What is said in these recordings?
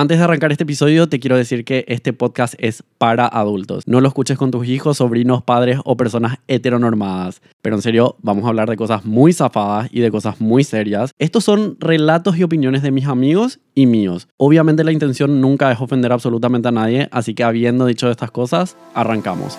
Antes de arrancar este episodio, te quiero decir que este podcast es para adultos. No lo escuches con tus hijos, sobrinos, padres o personas heteronormadas. Pero en serio, vamos a hablar de cosas muy zafadas y de cosas muy serias. Estos son relatos y opiniones de mis amigos y míos. Obviamente la intención nunca es ofender absolutamente a nadie, así que habiendo dicho estas cosas, arrancamos.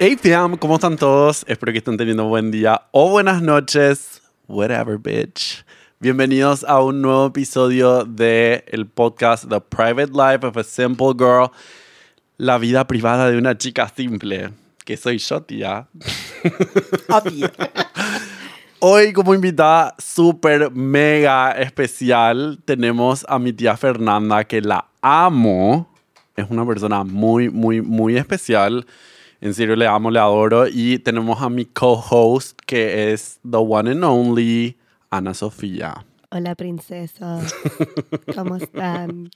Hey fam, ¿cómo están todos? Espero que estén teniendo un buen día o buenas noches, whatever bitch. Bienvenidos a un nuevo episodio de el podcast The Private Life of a Simple Girl, la vida privada de una chica simple, que soy yo, tía. Hoy como invitada súper mega especial tenemos a mi tía Fernanda, que la amo. Es una persona muy, muy, muy especial. En serio, le amo, le adoro. Y tenemos a mi co-host, que es the one and only Ana Sofía. Hola, princesa. ¿Cómo están?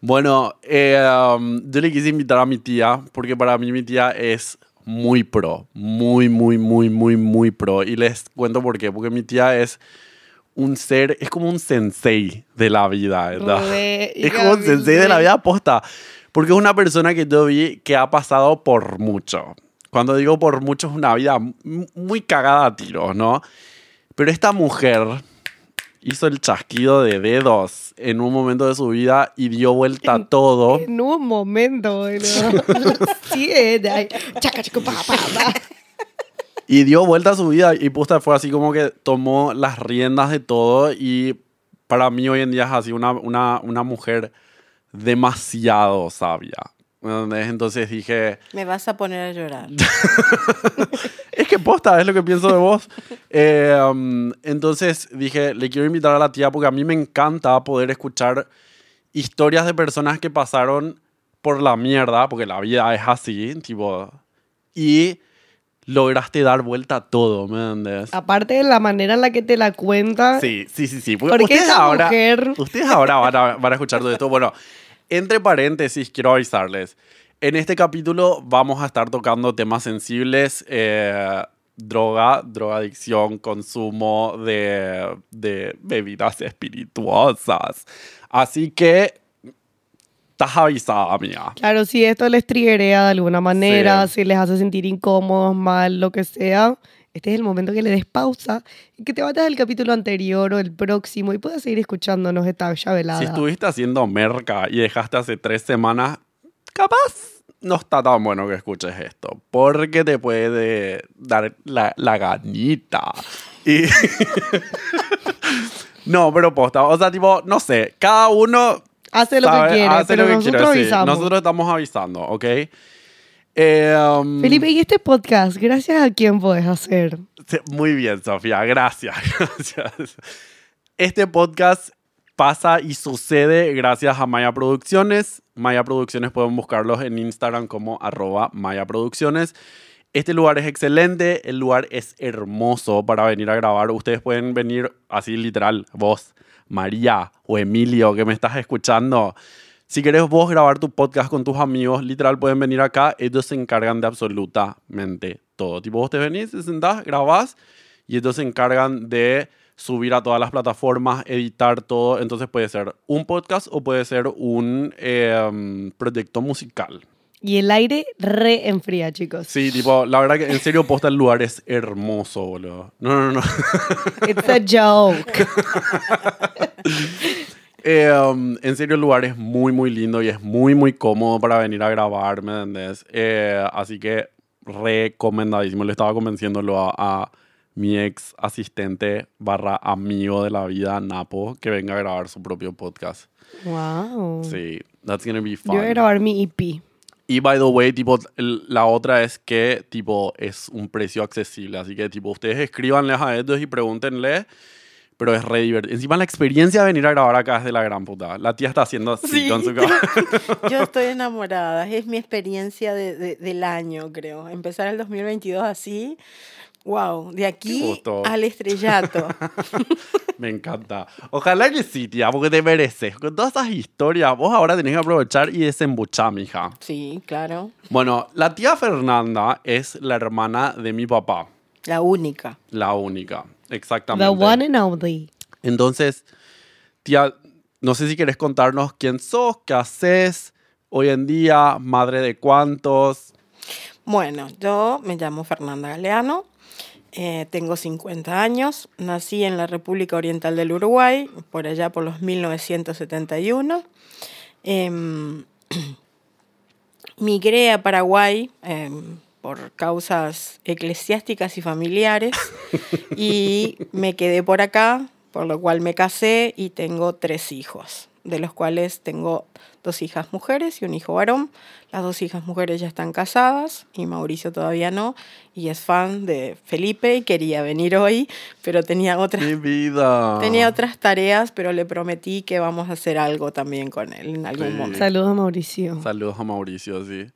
Bueno, eh, um, yo le quise invitar a mi tía, porque para mí mi tía es muy pro. Muy, muy, muy, muy, muy pro. Y les cuento por qué. Porque mi tía es un ser, es como un sensei de la vida, es como un sensei de la vida aposta. Porque es una persona que yo vi que ha pasado por mucho. Cuando digo por mucho, es una vida muy cagada a tiros, ¿no? Pero esta mujer hizo el chasquido de dedos en un momento de su vida y dio vuelta a todo. En un momento. Y dio vuelta a su vida y pusta fue así como que tomó las riendas de todo y para mí hoy en día es así una, una, una mujer demasiado sabia. Entonces dije, Me vas a poner a llorar. es que posta, es lo que pienso de vos. Eh, um, entonces dije, le quiero invitar a la tía porque a mí me encanta poder escuchar historias de personas que pasaron por la mierda, porque la vida es así, tipo, y lograste dar vuelta a todo, ¿me entiendes? Aparte de la manera en la que te la cuenta. Sí, sí, sí, sí. Porque ustedes esa ahora, mujer- ustedes ahora van a, van a escuchar todo esto. Bueno, entre paréntesis, quiero avisarles. En este capítulo vamos a estar tocando temas sensibles, eh, droga, drogadicción, consumo de, de bebidas espirituosas. Así que, estás avisada, amiga. Claro, si esto les triggerea de alguna manera, Sí. si les hace sentir incómodos, mal, lo que sea, este es el momento que le des pausa y que te vayas al capítulo anterior o el próximo y puedas seguir escuchándonos esta velada. Si estuviste haciendo merca y dejaste hace tres semanas, capaz no está tan bueno que escuches esto, porque te puede dar la, la ganita. Y... no, pero posta, o sea, tipo, no sé, cada uno Hace lo que quiere, hace pero lo que nosotros quiere, sí. avisamos. Nosotros estamos avisando, ¿ok? Eh, um, Felipe, ¿y este podcast, gracias a quién podés hacer? Muy bien, Sofía, gracias, gracias. Este podcast pasa y sucede gracias a Maya Producciones. Maya Producciones pueden buscarlos en Instagram como arroba Maya Producciones. Este lugar es excelente, el lugar es hermoso para venir a grabar. Ustedes pueden venir así literal, vos, María o Emilio que me estás escuchando. Si querés vos grabar tu podcast con tus amigos, literal pueden venir acá. Ellos se encargan de absolutamente todo. Tipo, vos te venís, te sentás, grabás y ellos se encargan de subir a todas las plataformas, editar todo. Entonces puede ser un podcast o puede ser un eh, proyecto musical. Y el aire re enfría, chicos. Sí, tipo, la verdad que en serio, posta el lugar es hermoso, boludo. No, no, no. It's a joke. Eh, um, en serio, el lugar es muy, muy lindo y es muy, muy cómodo para venir a grabar, ¿me entendés? Eh, así que recomendadísimo. Le estaba convenciéndolo a, a mi ex asistente barra amigo de la vida, Napo, que venga a grabar su propio podcast. Wow. Sí, that's gonna be Yo voy a fun. grabar mi EP. Y by the way, tipo, la otra es que, tipo, es un precio accesible. Así que, tipo, ustedes escríbanles a ellos y pregúntenle. Pero es re divertido. Encima la experiencia de venir a grabar acá es de la gran puta. La tía está haciendo así Sí. con su cara. Yo estoy enamorada. Es mi experiencia de- de- del año, creo. Empezar el 2022 así. Wow, de aquí al estrellato. Me encanta. Ojalá que sí, tía, porque te mereces. Con todas esas historias, vos ahora tenés que aprovechar y desembuchar, mija. Sí, claro. Bueno, la tía Fernanda es la hermana de mi papá, La única. la única. Exactamente. The one and only. Entonces, tía, no sé si quieres contarnos quién sos, qué haces hoy en día, madre de cuántos. Bueno, yo me llamo Fernanda Galeano, eh, tengo 50 años, nací en la República Oriental del Uruguay, por allá por los 1971. Em, migré a Paraguay em, por causas eclesiásticas y familiares y me quedé por acá, por lo cual me casé y tengo tres hijos, de los cuales tengo dos hijas mujeres y un hijo varón. Las dos hijas mujeres ya están casadas y Mauricio todavía no. Y es fan de Felipe y quería venir hoy, pero tenía otras, Mi vida. tenía otras tareas, pero le prometí que vamos a hacer algo también con él en algún Sí. momento. Saludos a Mauricio. Saludos a Mauricio, sí.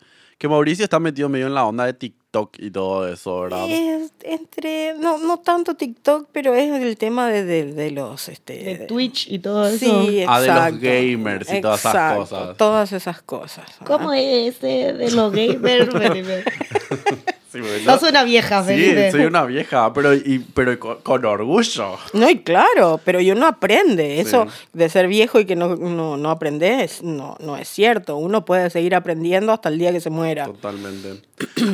Que Mauricio está metido medio en la onda de TikTok y todo eso, ¿verdad? Es entre, no, no tanto TikTok, pero es el tema de, de, de los... Este, De Twitch y todo eso. Sí, Ah, de los gamers y todas esas cosas. Todas esas cosas. ¿verdad? ¿Cómo es ese de los gamers? Sí, bueno. Sos una vieja, Sí, Felipe. soy una vieja, pero, y, pero con, con orgullo. No, y claro, pero yo no aprende. Eso Sí. de ser viejo y que no, no, no aprendes, no, no es cierto. Uno puede seguir aprendiendo hasta el día que se muera. Totalmente.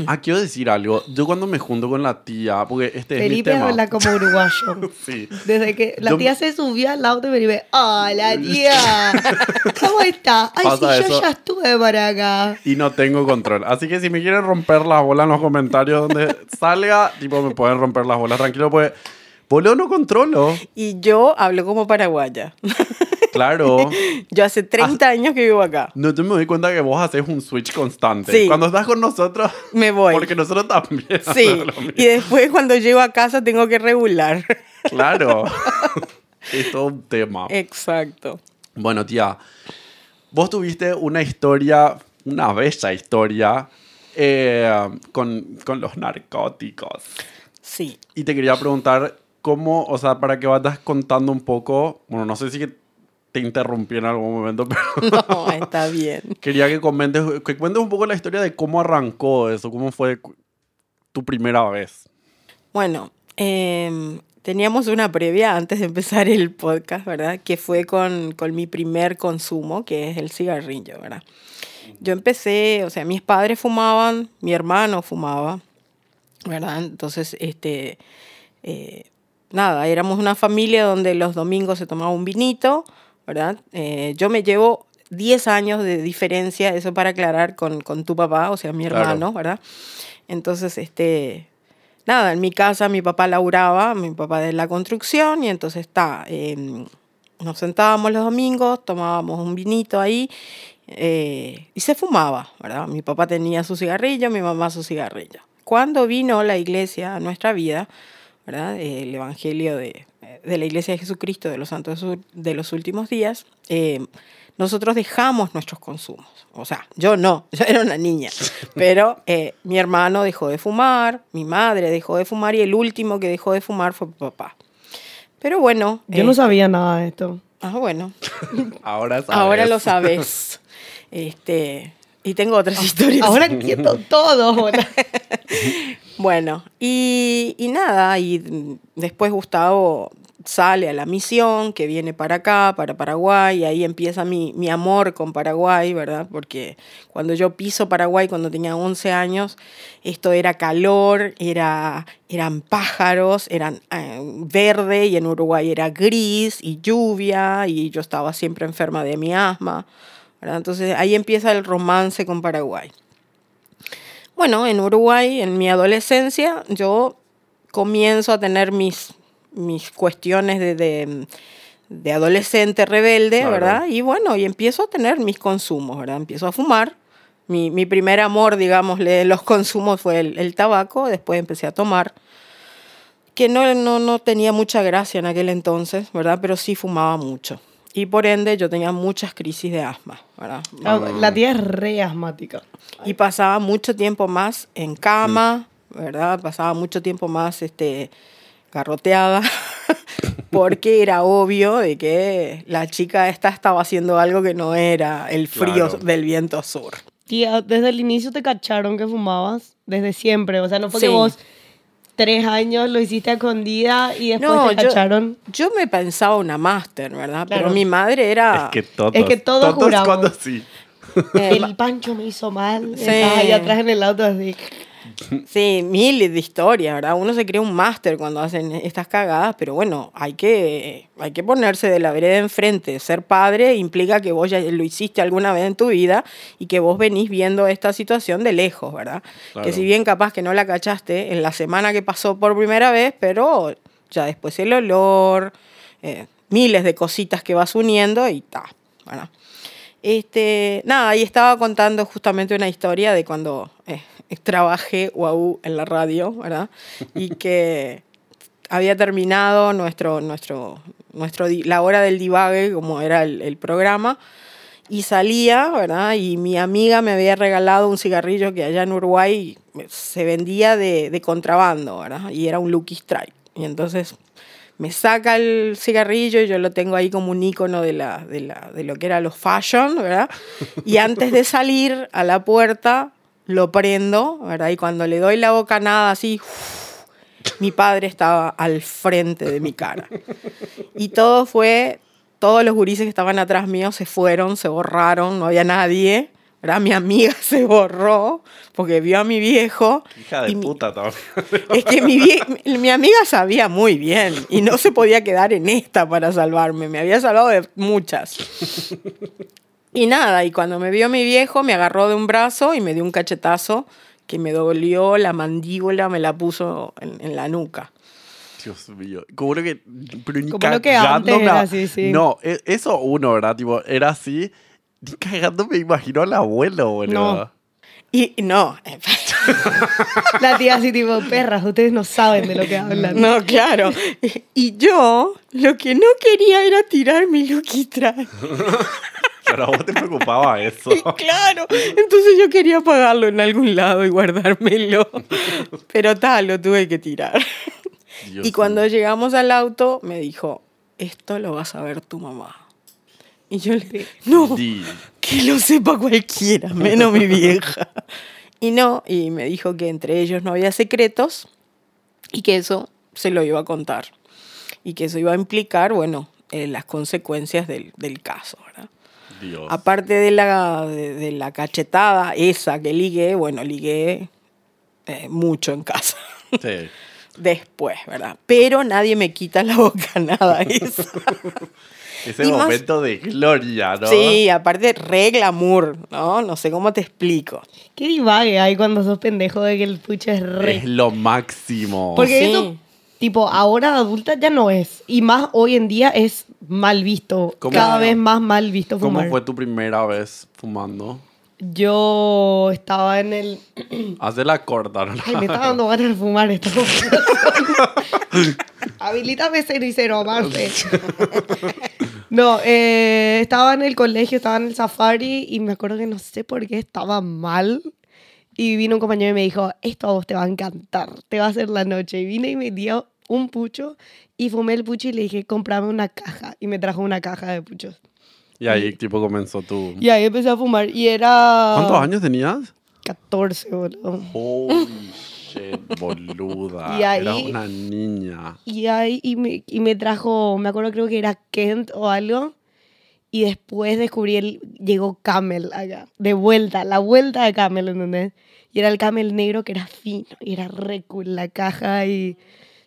Ah, quiero decir algo. Yo cuando me junto con la tía, porque este es mi Felipe tema. habla como uruguayo. Sí. Desde que la Yo- tía se subió al auto y Felipe, ¡Hola, tía! ¿Cómo está? Ay, Pasa sí, yo ya estuve para acá. Y no tengo control. Así que si me quieren romper las bolas en los comentarios donde salga, tipo, me pueden romper las bolas. Tranquilo, pues. Boludo, no controlo. Y yo hablo como paraguaya. Claro. Yo hace 30 años que vivo acá. No, yo me doy cuenta que vos haces un switch constante. Sí. Cuando estás con nosotros, Me voy. porque nosotros también. Sí, y después cuando llego a casa tengo que regular. Claro. es todo un tema. Exacto. Bueno, tía, vos tuviste una historia, una bella historia eh, con, con los narcóticos. Sí. Y te quería preguntar cómo, o sea, para que vayas contando un poco, bueno, no sé si te interrumpí en algún momento, pero No, está bien. quería que comentes, que cuentes un poco la historia de cómo arrancó eso, cómo fue tu primera vez. Bueno, em, teníamos una previa antes de empezar el podcast, ¿verdad? Que fue con, con mi primer consumo, que es el cigarrillo, ¿verdad? Yo empecé, o sea, mis padres fumaban, mi hermano fumaba, ¿verdad? Entonces, este, eh, nada, éramos una familia donde los domingos se tomaba un vinito, ¿verdad? Eh, yo me llevo 10 años de diferencia, eso para aclarar, con, con tu papá, o sea, mi Claro. hermano, ¿verdad? Entonces, este, nada, en mi casa mi papá laburaba, mi papá de la construcción, y entonces está, em, nos sentábamos los domingos, tomábamos un vinito ahí eh, y se fumaba, ¿verdad? Mi papá tenía su cigarrillo, mi mamá su cigarrillo. Cuando vino la iglesia a nuestra vida, ¿verdad? El Evangelio de, de la Iglesia de Jesucristo de los Santos de los Últimos Días, eh, nosotros dejamos nuestros consumos. O sea, yo no, yo era una niña, pero eh, mi hermano dejó de fumar, mi madre dejó de fumar y el último que dejó de fumar fue mi papá. Pero bueno. Yo no eh, sabía nada de esto. Ah, bueno. Ahora sabes. Ahora lo sabes. Este, y tengo otras historias. Ahora entiendo todo. Bueno, y, y nada, y después Gustavo sale a la misión, que viene para acá, para Paraguay, y ahí empieza mi, mi amor con Paraguay, ¿verdad? Porque cuando yo piso Paraguay, cuando tenía 11 años, esto era calor, era, eran pájaros, eran eh, verde, y en Uruguay era gris y lluvia, y yo estaba siempre enferma de mi asma, ¿verdad? Entonces ahí empieza el romance con Paraguay. Bueno, en Uruguay, en mi adolescencia, yo comienzo a tener mis, mis cuestiones de, de, de adolescente rebelde, Claro. ¿verdad? Y bueno, y empiezo a tener mis consumos, ¿verdad? Empiezo a fumar. Mi, mi primer amor, digamos, de los consumos fue el, el tabaco, después empecé a tomar, que no, no, no tenía mucha gracia en aquel entonces, ¿verdad? Pero sí fumaba mucho. Y por ende yo tenía muchas crisis de asma, ¿verdad? Ah, La tía es re asmática. y pasaba mucho tiempo más en cama, ¿verdad? Pasaba mucho tiempo más este, garroteada, porque era obvio de que la chica esta estaba haciendo algo que no era el frío Claro. del viento sur. Tía, desde el inicio te cacharon que fumabas. Desde siempre. O sea, no fue que Sí. vos tres años lo hiciste a escondida y después No, te yo- cacharon. Yo me pensaba una máster, ¿verdad? Claro. Pero mi madre era... Es que todos. Es que todos juramos. cuando sí. El pancho me hizo mal. Sí. Estás ahí atrás en el auto así. Sí, miles de historias, ¿verdad? Uno se cree un máster cuando hacen estas cagadas, pero bueno, hay que, hay que ponerse de la vereda enfrente. Ser padre implica que vos ya lo hiciste alguna vez en tu vida y que vos venís viendo esta situación de lejos, ¿verdad? Claro. Que si bien capaz que no la cachaste en la semana que pasó por primera vez, pero ya después el olor, eh, miles de cositas que vas uniendo y ta, ¿verdad? Este, nada, y estaba contando justamente una historia de cuando eh, trabajé UAU en la radio, ¿verdad? Y que había terminado nuestro, nuestro, nuestro, la hora del divague, como era el, el programa, y salía, ¿verdad? Y mi amiga me había regalado un cigarrillo que allá en Uruguay se vendía de, de contrabando, ¿verdad? Y era un Lucky Strike. Y entonces me saca el cigarrillo y yo lo tengo ahí como un icono de, la, de, la, de lo que era los fashion, ¿verdad? Y antes de salir a la puerta, lo prendo, ¿verdad? Y cuando le doy la bocanada así, mi padre estaba al frente de mi cara. Y todo fue, todos los gurises que estaban atrás mío se fueron, se borraron, no había nadie. ¿Verdad? Mi amiga se borró porque vio a mi viejo. Hija de mi- puta también. es que mi, vie- mi mi amiga sabía muy bien y no se podía quedar en esta para salvarme. Me había salvado de muchas. Y nada, y cuando me vio mi viejo, me agarró de un brazo y me dio un cachetazo que me dolió la mandíbula, me la puso en, en la nuca. Dios mío. Como lo que. Pero Como lo que antes era así, sí. No, e- eso uno, ¿verdad? Tipo, era así. Ni cagando me imagino al abuelo, boludo. No. Y no, La tía así tipo, perras, ustedes no saben de lo que hablan. no, claro. Y yo lo que no quería era tirar mi Lucky Strike. Pero a vos te preocupaba eso. Claro, entonces yo quería pagarlo en algún lado y guardármelo. Pero tal, lo tuve que tirar. Dios y cuando llegamos al auto, me dijo, esto lo vas a ver tu mamá. Y yo le dije, no, Di. que lo sepa cualquiera, menos mi vieja. Y no, y me dijo que entre ellos no había secretos y que eso se lo iba a contar. Y que eso iba a implicar, bueno, eh, las consecuencias del, del caso, ¿verdad? Dios. Aparte de la, de, de la cachetada esa que ligué, bueno, ligué eh, mucho en casa. Sí. Después, ¿verdad? Pero nadie me quita la bocanada esa. Ese Y más- momento de gloria, ¿no? Sí, aparte re glamour, ¿no? No sé cómo te explico. Qué divague hay cuando sos pendejo de que el pucho es re. Es lo máximo. Porque Sí. eso, tipo, ahora de adulta ya no es. Y más hoy en día es mal visto. ¿Cómo? Cada vez más mal visto ¿Cómo fumar. fue tu primera vez fumando? Yo estaba en el. Hace la corta, ¿no? Ay, me está dando ganas de fumar esto. Habilítame cenicero, Marce. No, eh, estaba en el colegio, estaba en el safari y me acuerdo que no sé por qué estaba mal. Y vino un compañero y me dijo, esto a vos te va a encantar, te va a hacer la noche. Y vine y me dio un pucho y fumé el pucho y le dije, comprame una caja. Y me trajo una caja de puchos. Y ahí, tipo, comenzó tu... Y ahí empecé a fumar y era... ¿Cuántos años tenías? 14, boludo. Holy shit, boluda. Y ahí- Era una niña. Y ahí y me, y me trajo, me acuerdo creo que era Kent o algo. Y después descubrí el, llegó Camel acá. De vuelta, la vuelta de Camel, ¿entendés? Y era el Camel negro que era fino. Y era re cool la caja. Y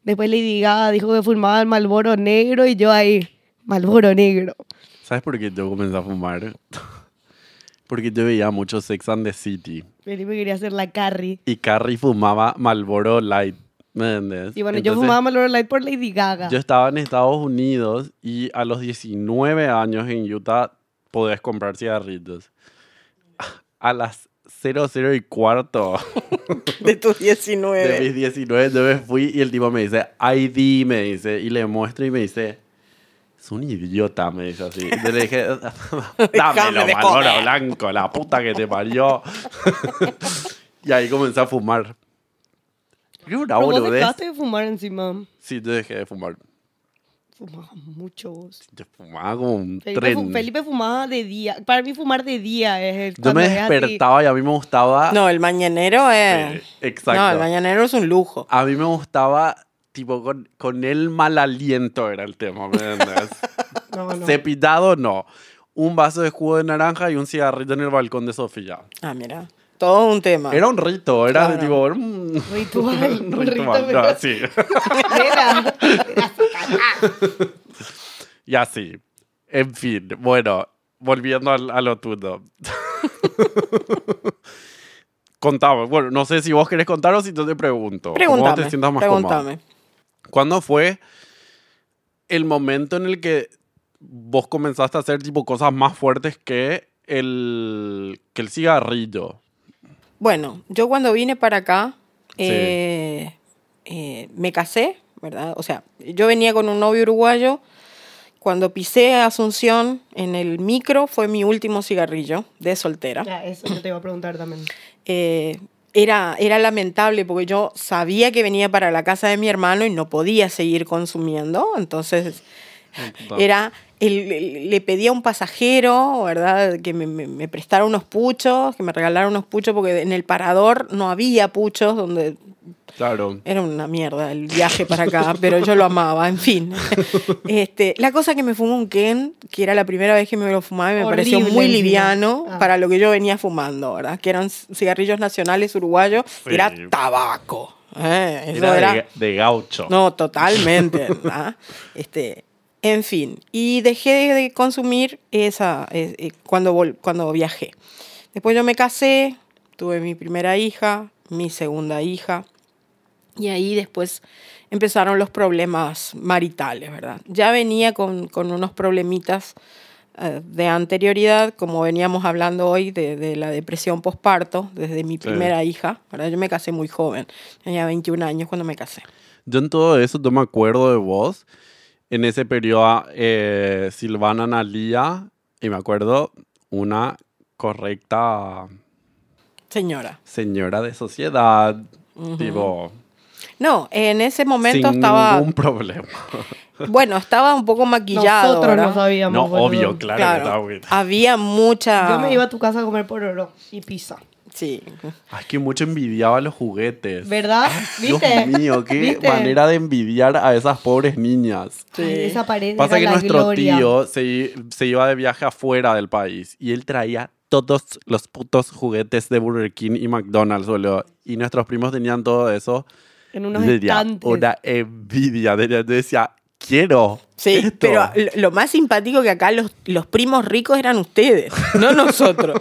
después Lady Gaga dijo que fumaba el Malboro negro. Y yo ahí, Malboro negro. ¿Sabes por qué yo comencé a fumar? Porque yo veía mucho Sex and the City. Felipe quería hacer la Carrie. Y Carrie fumaba Marlboro Light. ¿Me entiendes? Y bueno, yo Entonces, fumaba Malboro Light por Lady Gaga. Yo estaba en Estados Unidos y a los 19 años en Utah podés comprar cigarritos. A las 00 y cuarto De tus de 19. mis 19 yo me fui y el tipo me dice, ID, me dice, y le muestro y me dice, es un idiota, me dice así. Yo le dije, dámelo, comer". blanco, la puta que te parió. y ahí comencé a fumar. Qué una Pero vos dejaste de fumar encima. Sí, yo dejé de fumar. Fumaba mucho vos. Yo fumaba como un Felipe, fu- tren. Felipe fumaba de día. Para mí fumar de día es el Yo cuando me despertaba y a mí me gustaba... No, el mañanero es. Sí, exacto. No, el mañanero es un lujo. A mí me gustaba, tipo, con, con el mal aliento era el tema, ¿me entiendes? No, no. Cepillado, no. Un vaso de jugo de naranja y un cigarrito en el balcón de Sofía. Ah, mira. Todo un tema. Era un rito, era de Claro. tipo... era un Ritual. un un ritual, rito, no, pero- sí. Nena. Y así. En fin, bueno, volviendo al- a, lo tuyo. Contame, bueno, no sé si vos querés contar o si yo te pregunto. Pregúntame. te sientas más cómoda. ¿Cuándo fue el momento en el que vos comenzaste a hacer tipo cosas más fuertes que el, que el cigarrillo? Bueno, yo cuando vine para acá, Sí. eh, eh, me casé, ¿verdad? O sea, yo venía con un novio uruguayo. Cuando pisé a Asunción en el micro fue mi último cigarrillo de soltera. Ya, eso yo te iba a preguntar también. Eh, era, era lamentable porque yo sabía que venía para la casa de mi hermano y no podía seguir consumiendo. Entonces era, el- el- le pedía a un pasajero, ¿verdad? Que me, me- me prestara unos puchos, que me regalara unos puchos porque en el parador no había puchos donde Claro. era una mierda el viaje para acá, pero yo lo amaba, en fin. Este, la cosa que me fumó un Ken, que era la primera vez que me lo fumaba y me pareció muy liviano Ah. para lo que yo venía fumando, ¿verdad? Que eran cigarrillos nacionales uruguayos, Sí. era tabaco. ¿eh? Eso Era, era, de, de gaucho. no, totalmente. ¿verdad? Este, en fin, y dejé de consumir esa eh, eh, cuando, vol- cuando viajé. Después yo me casé, tuve mi primera hija, mi segunda hija, y ahí después empezaron los problemas maritales, ¿verdad? Ya venía con, con unos problemitas eh, de anterioridad, como veníamos hablando hoy, de, de la depresión posparto, desde mi Sí. primera hija, ¿verdad? Yo me casé muy joven, tenía 21 años cuando me casé. Yo en todo eso, yo me acuerdo de vos. En ese periodo, eh, Silvana Nalía, y me acuerdo, una correcta Señora. señora de sociedad, tipo, No, en ese momento sin estaba, ningún problema. bueno, estaba un poco maquillado. Nosotros ¿verdad? no sabíamos. No, boludo. obvio, claro, que Claro, había mucha... Yo me iba a tu casa a comer pororo y pizza. Sí. Ay, que mucho envidiaba los juguetes. ¿Verdad? Dios ¿Viste? mío, qué ¿Viste? manera de envidiar a esas pobres niñas. Sí. Ay, esa pared Pasa era que la nuestro gloria. tío se, iba de viaje afuera del país y él traía todos los putos juguetes de Burger King y McDonald's, boludo. Y nuestros primos tenían todo eso. En unos una envidia. de- Yo decía, quiero. Sí, esto. pero lo- lo más simpático que acá los, los primos ricos eran ustedes, no nosotros.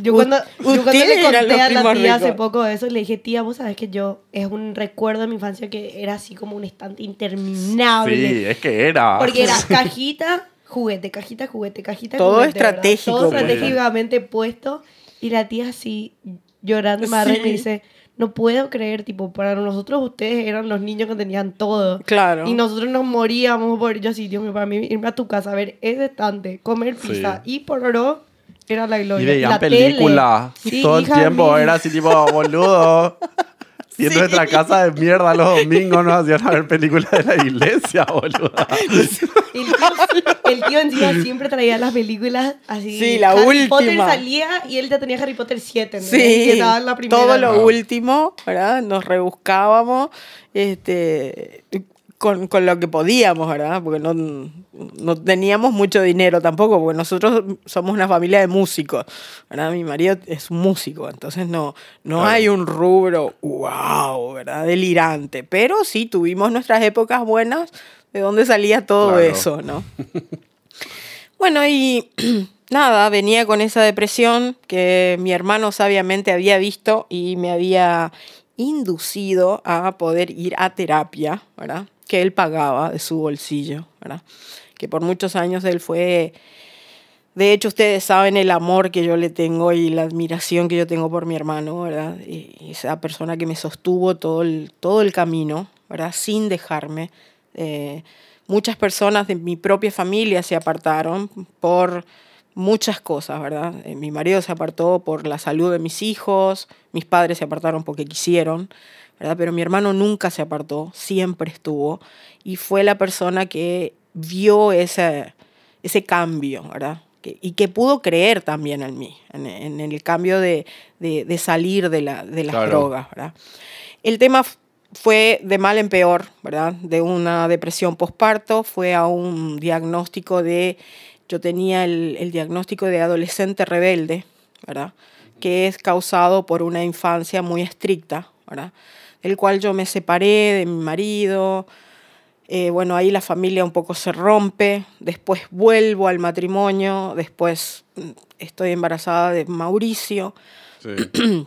Yo cuando, yo cuando le conté a la tía hace poco eso, le dije, tía, vos sabés que yo, es un recuerdo de mi infancia que era así como un estante interminable. Sí, es que era. Porque era cajita, juguete, cajita, juguete, cajita, Todo juguete. ¿verdad? estratégico, Todo pues. estratégicamente puesto. Y la tía así, llorando, me agarra y me Sí. dice, no puedo creer, tipo, para nosotros ustedes eran los niños que tenían todo. Claro. Y nosotros nos moríamos por yo así, Dios mío, para mí irme a tu casa a ver ese estante, comer Sí. pizza y por oro era la Y gloria. veían La películas. Sí, todo el tiempo. mía. Era así tipo, boludo. Y en Sí. nuestra casa de mierda los domingos nos hacían a ver películas de la iglesia, boludo. El tío, el tío encima siempre traía las películas así. Sí, la Harry Potter última. salía y él ya tenía Harry Potter 7. ¿entendés? Sí, la primera. todo lo último, ¿verdad? Nos rebuscábamos este, con, con lo que podíamos, ¿verdad? Porque no, no teníamos mucho dinero tampoco, porque nosotros somos una familia de músicos, ¿verdad? Mi marido es un músico, entonces no, no Claro. hay un rubro, wow, ¿verdad? Delirante, pero sí tuvimos nuestras épocas buenas de donde salía todo Claro. eso, ¿no? Bueno, y nada, venía con esa depresión que mi hermano sabiamente había visto y me había inducido a poder ir a terapia, ¿verdad? Que él pagaba de su bolsillo, ¿verdad? Que por muchos años él fue... De hecho, ustedes saben el amor que yo le tengo y la admiración que yo tengo por mi hermano, ¿verdad? Y esa persona que me sostuvo todo el, todo el camino, ¿verdad? Sin dejarme. Eh, muchas personas de mi propia familia se apartaron por muchas cosas, ¿verdad? Eh, mi marido se apartó por la salud de mis hijos, mis padres se apartaron porque quisieron, ¿verdad? Pero mi hermano nunca se apartó, siempre estuvo y fue la persona que vio ese, ese cambio, ¿verdad? Que- y que pudo creer también en mí, en, en el cambio de, de- de salir de, la, de las Claro. drogas, ¿verdad? El tema fue de mal en peor, ¿verdad? De una depresión posparto, fue a un diagnóstico de, yo tenía el, el diagnóstico de adolescente rebelde, ¿verdad? Que es causado por una infancia muy estricta, ¿verdad? Del cual yo me separé de mi marido, eh, bueno, ahí la familia un poco se rompe, después vuelvo al matrimonio, después mm, estoy embarazada de Mauricio Sí.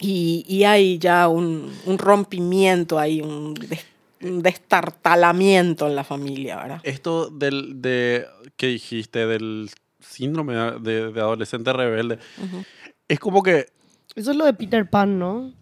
y, y hay ya un, un rompimiento, hay un, des- un destartalamiento en la familia, ¿verdad? Esto del, de, que dijiste del síndrome de, de adolescente rebelde, es como que Eso es lo de Peter Pan, ¿no?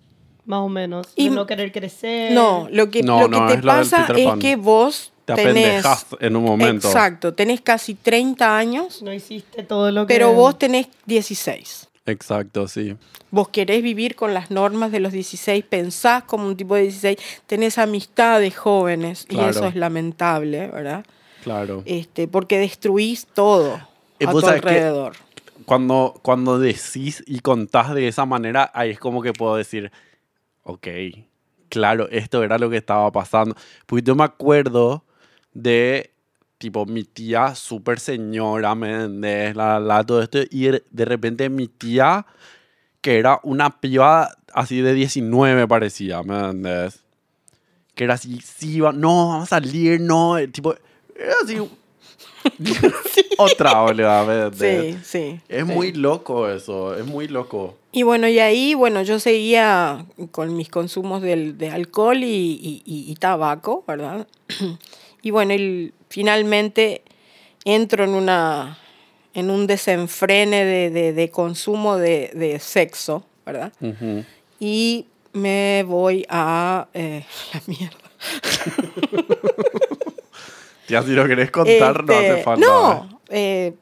Más o menos. Y- de no querer crecer. No, lo que, No, lo que te es pasa es que vos te tenés... en un momento. Exacto, tenés casi 30 años, No hiciste todo lo que... pero vos tenés 16. Exacto, sí. Vos querés vivir con las normas de los 16, pensás como un tipo de 16, tenés amistades jóvenes y eso es lamentable, ¿verdad? Claro. Este, porque destruís todo Eh, a tu alrededor. Cuando, cuando decís y contás de esa manera, ahí es como que puedo decir, ok, claro, esto era lo que estaba pasando. Porque yo me acuerdo de, tipo, mi tía súper señora, ¿me entendés? La, la, todo esto. Y de- de repente mi tía, que era una piba así de 19 parecía, ¿me entendés? Que era así, sí, va- no, vamos a salir, no, eh, tipo, era así... Otra, boludo, ¿me entendés? Sí, sí. Es sí. muy loco eso, es muy loco. Y bueno, y ahí, bueno, yo seguía con mis consumos del- de alcohol y, y- y- y tabaco, ¿verdad? Y bueno, el- finalmente entro en una en un desenfrene de, de- de consumo de, de sexo, ¿verdad? Y me voy a eh, la mierda. Ya si lo querés contar, no hace Este, falta. No, eh,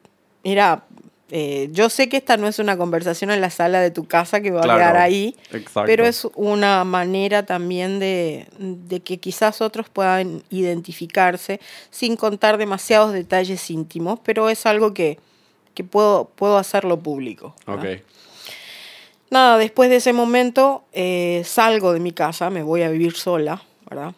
mira, eh, yo sé que esta no es una conversación en la sala de tu casa que va Claro, a quedar ahí, exacto. pero es una manera también de, de que quizás otros puedan identificarse sin contar demasiados detalles íntimos, pero es algo que, que puedo, puedo hacerlo público. ¿verdad? Ok. Nada, después de ese momento eh, salgo de mi casa, me voy a vivir sola, ¿verdad?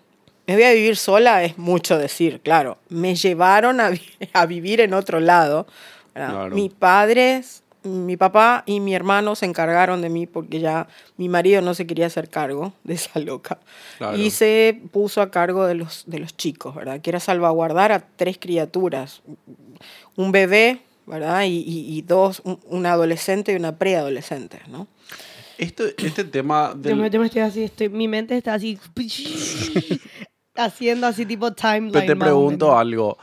Me voy a vivir sola es mucho decir, claro. Me llevaron a, vi- a vivir en otro lado. Claro. Mis padres, mi papá y mi hermano se encargaron de mí porque ya mi marido no se quería hacer cargo de esa loca. Claro. Y se puso a cargo de los, de los chicos, ¿verdad? Que era salvaguardar a tres criaturas. Un bebé, ¿verdad? Y, y- y dos, un, un adolescente y una preadolescente, ¿no? Esto, este tema Yo del... me, yo me estoy así, estoy, mi mente está así... haciendo así tipo timeline. Pero te pregunto menos. algo.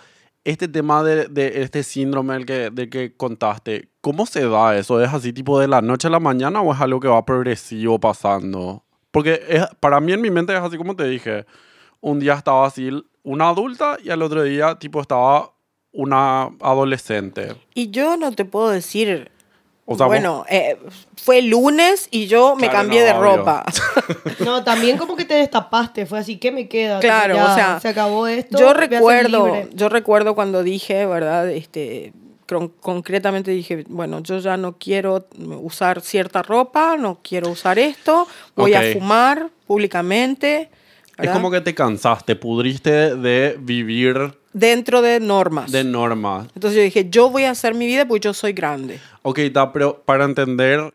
Este tema de, de este síndrome del que, del que contaste, ¿cómo se da eso? ¿Es así tipo de la noche a la mañana o es algo que va progresivo pasando? Porque es, para mí en mi mente es así como te dije. Un día estaba así una adulta y al otro día tipo estaba una adolescente. Y yo no te puedo decir. O sea, vos- bueno, eh, fue lunes y yo me Claro, cambié no, de obvio. ropa. No, también como que te destapaste, fue así, ¿qué me queda? Claro, Ya, o sea, Se acabó esto. yo recuerdo, yo recuerdo cuando dije, ¿verdad? Este, con- concretamente dije, bueno, yo ya no quiero usar cierta ropa, no quiero usar esto, voy a fumar públicamente. Es como que te cansaste, pudriste de vivir Dentro de normas. de normas. Entonces yo dije, yo voy a hacer mi vida porque yo soy grande. Ok, ta, pero para entender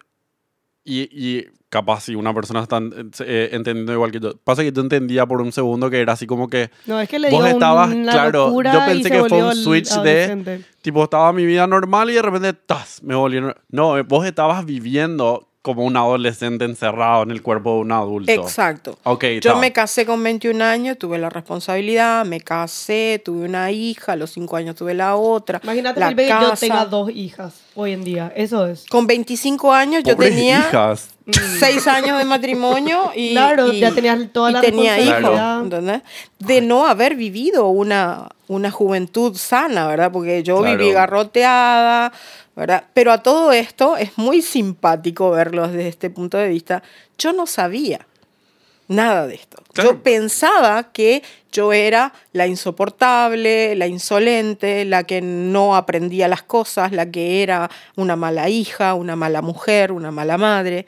y, y capaz si una persona está eh, entendiendo igual que yo, pasa que yo entendía por un segundo que era así como que No, es que le vos dio estabas, una claro, yo pensé que fue un switch de, tipo, estaba mi vida normal y de repente, ¡tas! me volvieron, no, eh, vos estabas viviendo como un adolescente encerrado en el cuerpo de un adulto. Exacto. Ok, Yo ta. me casé con 21 años, tuve la responsabilidad, me casé, tuve una hija, a los 5 años tuve la otra. Imagínate, la que yo casa. tenga dos hijas hoy en día. Eso es. Con 25 años yo tenía hijas. 6 años de matrimonio y, Claro, y- ya tenías toda y la tenía hijos. De no haber vivido una, una juventud sana, ¿verdad? Porque yo Claro. viví garroteada, ¿verdad? Pero a todo esto es muy simpático verlo desde este punto de vista. Yo no sabía. Nada de esto. Claro. Yo pensaba que yo era la insoportable, la insolente, la que no aprendía las cosas, la que era una mala hija, una mala mujer, una mala madre,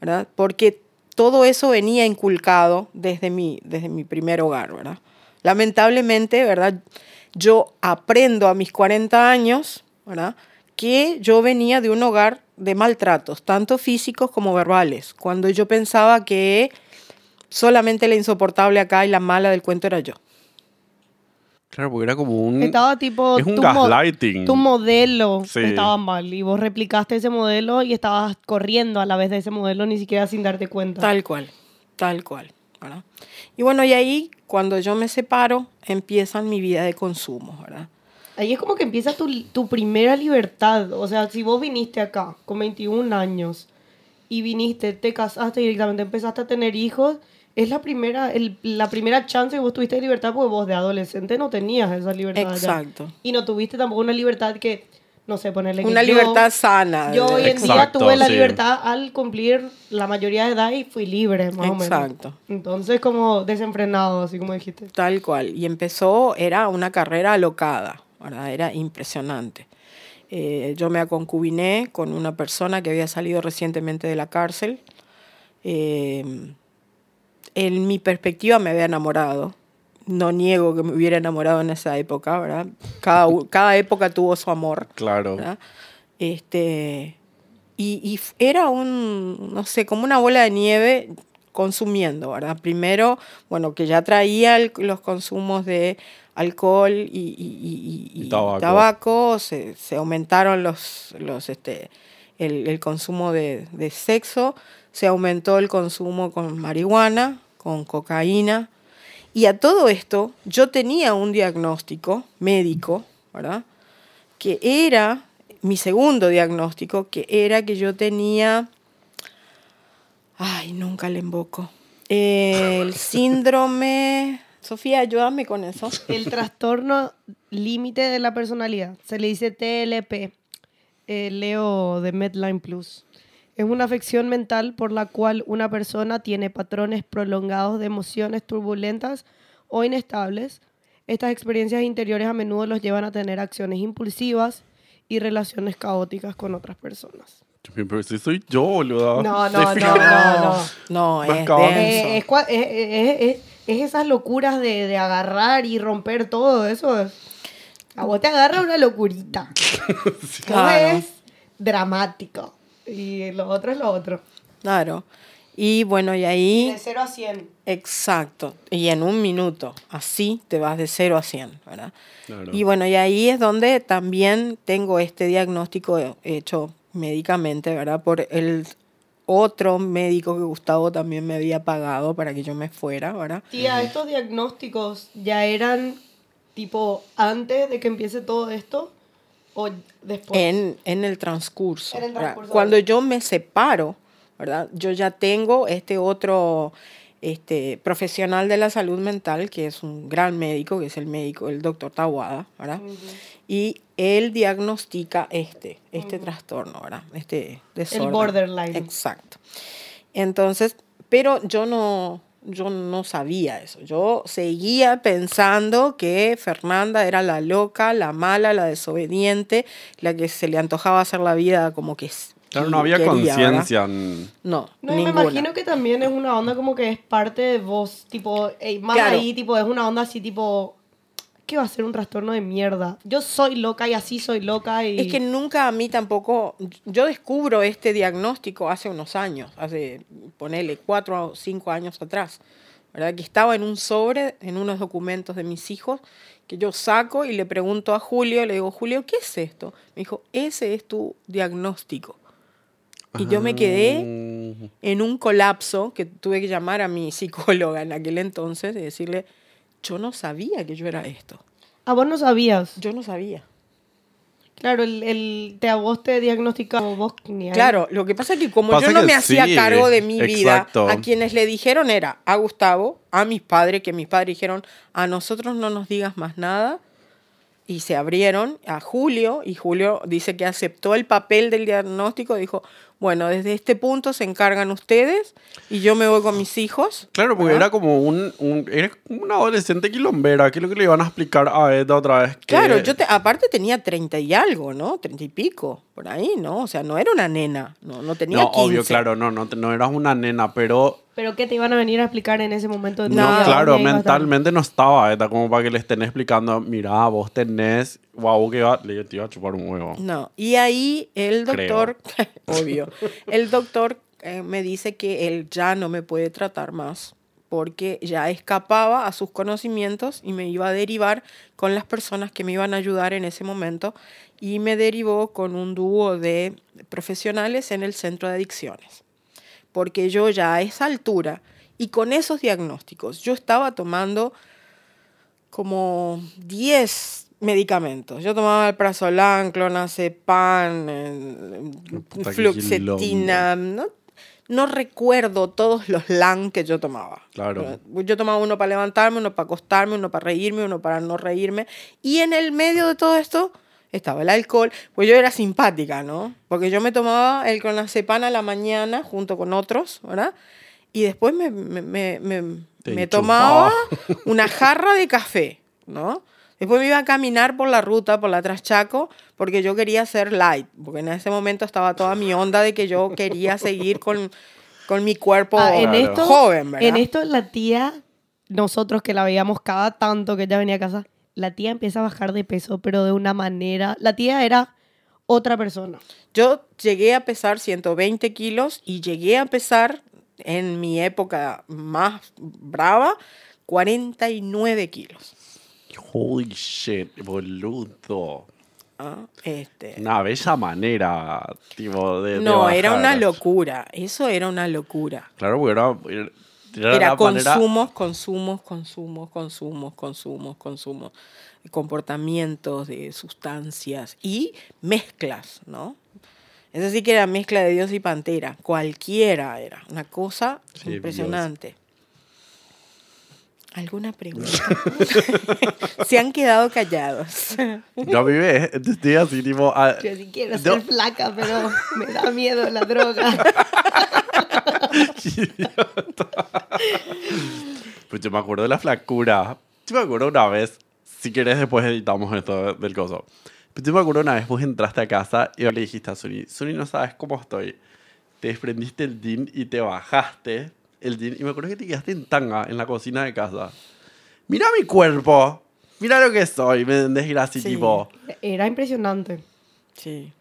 ¿verdad? Porque todo eso venía inculcado desde mi, desde mi primer hogar, ¿verdad? Lamentablemente, ¿verdad? Yo aprendo a mis 40 años, ¿verdad? Que yo venía de un hogar de maltratos, tanto físicos como verbales, cuando yo pensaba que solamente la insoportable acá y la mala del cuento era yo. Claro, porque era como un... Estaba tipo. Es un tu mo- gaslighting. Tu modelo Sí. estaba mal y vos replicaste ese modelo y estabas corriendo a la vez de ese modelo ni siquiera sin darte cuenta. Tal cual, tal cual. ¿verdad? Y bueno, y ahí, cuando yo me separo, empieza mi vida de consumo, ¿verdad? Ahí es como que empieza tu, tu primera libertad. O sea, si vos viniste acá con 21 años y viniste, te casaste directamente, empezaste a tener hijos, es la primera, el- la primera chance que vos tuviste de libertad porque vos de adolescente no tenías esa libertad. ya. Exacto. Y no tuviste tampoco una libertad que, no sé, ponerle que Una yo- libertad sana. Yo hoy en día tuve la sí. libertad al cumplir la mayoría de edad y fui libre, más o menos. Exacto. Entonces, como desenfrenado, así como dijiste. Tal cual. Y empezó, era una carrera alocada, ¿verdad? Era impresionante. Eh, yo me aconcubiné con una persona que había salido recientemente de la cárcel. Eh, en mi perspectiva me había enamorado. No niego que me hubiera enamorado en esa época, ¿verdad? Cada, cada época tuvo su amor. Claro. ¿verdad? Este, y, era un, no sé, como una bola de nieve consumiendo, ¿verdad? Primero, bueno, que ya traía el- los consumos de alcohol y, y- y- y- y Y tabaco. tabaco, se, se aumentaron los, los este, el, el consumo de, de sexo, se aumentó el consumo con marihuana, con cocaína, y a todo esto yo tenía un diagnóstico médico, ¿verdad? que era mi segundo diagnóstico, que era que yo tenía, ay, nunca le invoco, el síndrome, Sofía, ayúdame con eso. El trastorno límite de la personalidad. Se le dice TLP. eh, Leo de Medline Plus. Es una afección mental por la cual una persona tiene patrones prolongados de emociones turbulentas o inestables. Estas experiencias interiores a menudo los llevan a tener acciones impulsivas y relaciones caóticas con otras personas. Pero si soy yo, boludo. No, no, no, no, no. No, Más es cabrón. denso. Eh, es, es- es- es- es esas locuras de, de agarrar y romper todo eso. A vos te agarra una locurita. Es dramático. Y lo otro es lo otro. Claro. Y bueno, y ahí, De 0 a 100. exacto, y en un minuto, así te vas de 0 a 100, ¿verdad? Claro. Y bueno, y ahí es donde también tengo este diagnóstico hecho médicamente, ¿verdad? Por el otro médico que Gustavo también me había pagado para que yo me fuera, ¿verdad? Tía, estos diagnósticos ya eran tipo antes de que empiece todo esto o después. En, en el transcurso. En el ¿verdad? transcurso. Cuando yo me separo, ¿verdad? Yo ya tengo este otro este, profesional de la salud mental, que es un gran médico, que es el médico, el doctor Tawada, ¿verdad? Y él diagnostica este, este trastorno, ¿verdad? Este desorden. borderline. Exacto. Entonces, pero yo no, yo no sabía eso. Yo seguía pensando que Fernanda era la loca, la mala, la desobediente, la que se le antojaba hacer la vida como que Claro, no había conciencia. en- No, No, y me ninguna. imagino que también es una onda como que es parte de vos, tipo, ey, más Claro. ahí, tipo, es una onda así, tipo, ¿qué va a ser un trastorno de mierda? Yo soy loca y así soy loca y... Es que nunca a mí tampoco, yo descubro este diagnóstico hace unos años, hace, ponele, cuatro o cinco años atrás, ¿verdad? Que estaba en un sobre, en unos documentos de mis hijos, que yo saco y le pregunto a Julio, le digo, Julio, ¿qué es esto? Me dijo, ese es tu diagnóstico. Y yo me quedé Mm, en un colapso que tuve que llamar a mi psicóloga en aquel entonces y decirle, yo no sabía que yo era esto. A vos no sabías. Yo no sabía. Claro, el, el, te, a vos te diagnosticamos vos ni. Claro, lo que pasa es que como Pasa yo no me hacía cargo de mi exacto. vida, a quienes le dijeron era a Gustavo, a mis padres, que mis padres dijeron, a nosotros no nos digas más nada, y se abrieron a Julio, y Julio dice que aceptó el papel del diagnóstico, dijo, bueno, desde este punto se encargan ustedes y yo me voy con mis hijos. Claro, porque ¿verdad? era como un, un, era como una adolescente quilombera, que es lo que le iban a explicar a Eda otra vez. Que, Claro, yo te- aparte tenía 30 y algo, ¿no? 30 y pico, por ahí, ¿no? O sea, no era una nena, no, no tenía No, 15. obvio, claro, no, no, te- no eras una nena, pero ¿Pero qué te iban a venir a explicar en ese momento? de tu no, vida? claro, mentalmente no estaba Eda como para que le estén explicando, mira, vos tenés, guau, que va, le te iba a chupar un huevo. No, y ahí el doctor, obvio, el doctor eh, me dice que él ya no me puede tratar más porque ya escapaba a sus conocimientos y me iba a derivar con las personas que me iban a ayudar en ese momento y me derivó con un dúo de profesionales en el centro de adicciones. Porque yo ya a esa altura y con esos diagnósticos, yo estaba tomando como 10 medicamentos. Yo tomaba el prazolam, clonazepam, eh, fluoxetina, ¿no? No recuerdo todos los LAN que yo tomaba. Claro. Yo tomaba uno para levantarme, uno para acostarme, uno para reírme, uno para no reírme. Y en el medio de todo esto estaba el alcohol. Pues yo era simpática, ¿no? Porque yo me tomaba el clonazepam a la mañana junto con otros, ¿verdad? Y después me, me, me, me- tomaba una jarra de café, ¿no? Después me iba a caminar por la ruta, por la Traschaco, porque yo quería ser light, porque en ese momento estaba toda mi onda de que yo quería seguir con, con mi cuerpo Ah, en, esto, joven, ¿verdad? en esto la tía, nosotros que la veíamos cada tanto que ella venía a casa, la tía empieza a bajar de peso, pero de una manera... La tía era otra persona. Yo llegué a pesar 120 kilos y llegué a pesar en mi época más brava 49 kilos. Holy shit, boludo. ¿ah? Este, Una bella manera, tipo, de. de no, era una locura. Eso era una locura. Claro, porque era. Era, Era la manera- consumos, consumos, consumos, consumos, consumos, consumos, comportamientos de sustancias y mezclas, ¿no? Es decir, que era mezcla de Dios y Pantera. Cualquiera era. Una cosa Sí, impresionante. ¿Alguna pregunta? Se han quedado callados. Yo a mí me. Estoy así, tipo. ah, Yo sí quiero no, ser flaca, pero me da miedo la droga. Pues yo me acuerdo de la flacura. Yo me acuerdo una vez, si querés después editamos esto del coso. Pero yo me acuerdo una vez vos entraste a casa y le dijiste a Suni, Suni, no sabes cómo estoy. Te desprendiste el jean y te bajaste el jean. Y me acuerdo que te quedaste en tanga en la cocina de casa. Mira mi cuerpo. Mira lo que soy. Me entendés? Así, Sí. tipo... Era impresionante. Sí.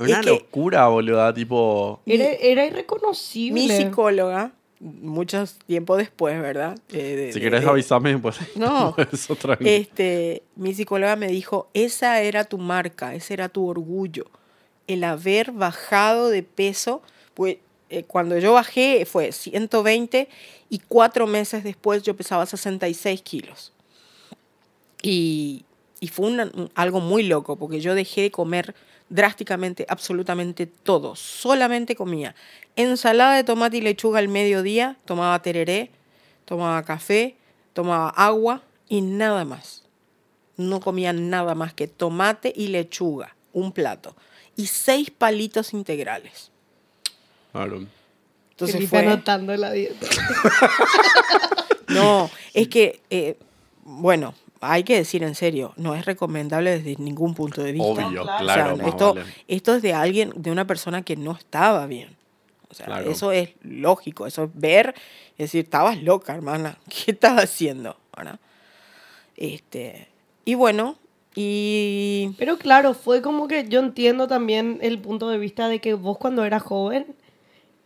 Una Es que- locura, boluda. Tipo... Era, era irreconocible. Mi psicóloga, muchos tiempo después, ¿verdad? Eh, de- Si de- querés de- avisame después. No. Eso. Este, mi psicóloga me dijo, esa era tu marca, ese era tu orgullo, el haber bajado de peso, pues eh, cuando yo bajé fue 120 y cuatro meses después yo pesaba 66 kilos. Y, y fue una- un- algo muy loco, porque yo dejé de comer drásticamente, absolutamente todo. Solamente comía ensalada de tomate y lechuga al mediodía, tomaba tereré, tomaba café, tomaba agua y nada más. No comía nada más que tomate y lechuga, un plato. Y seis palitos integrales. Claro. Entonces Felipe fue... anotando la dieta. No, es que, eh, bueno, hay que decir en serio, no es recomendable desde ningún punto de vista. Obvio, O sea, claro. esto, vale. esto es de alguien, de una persona que no estaba bien. O sea, Claro. eso es lógico, eso es ver, es decir, estabas loca, hermana, ¿qué estás haciendo? ¿verdad? Este, y bueno, y Pero claro, fue como que yo entiendo también el punto de vista de que vos cuando eras joven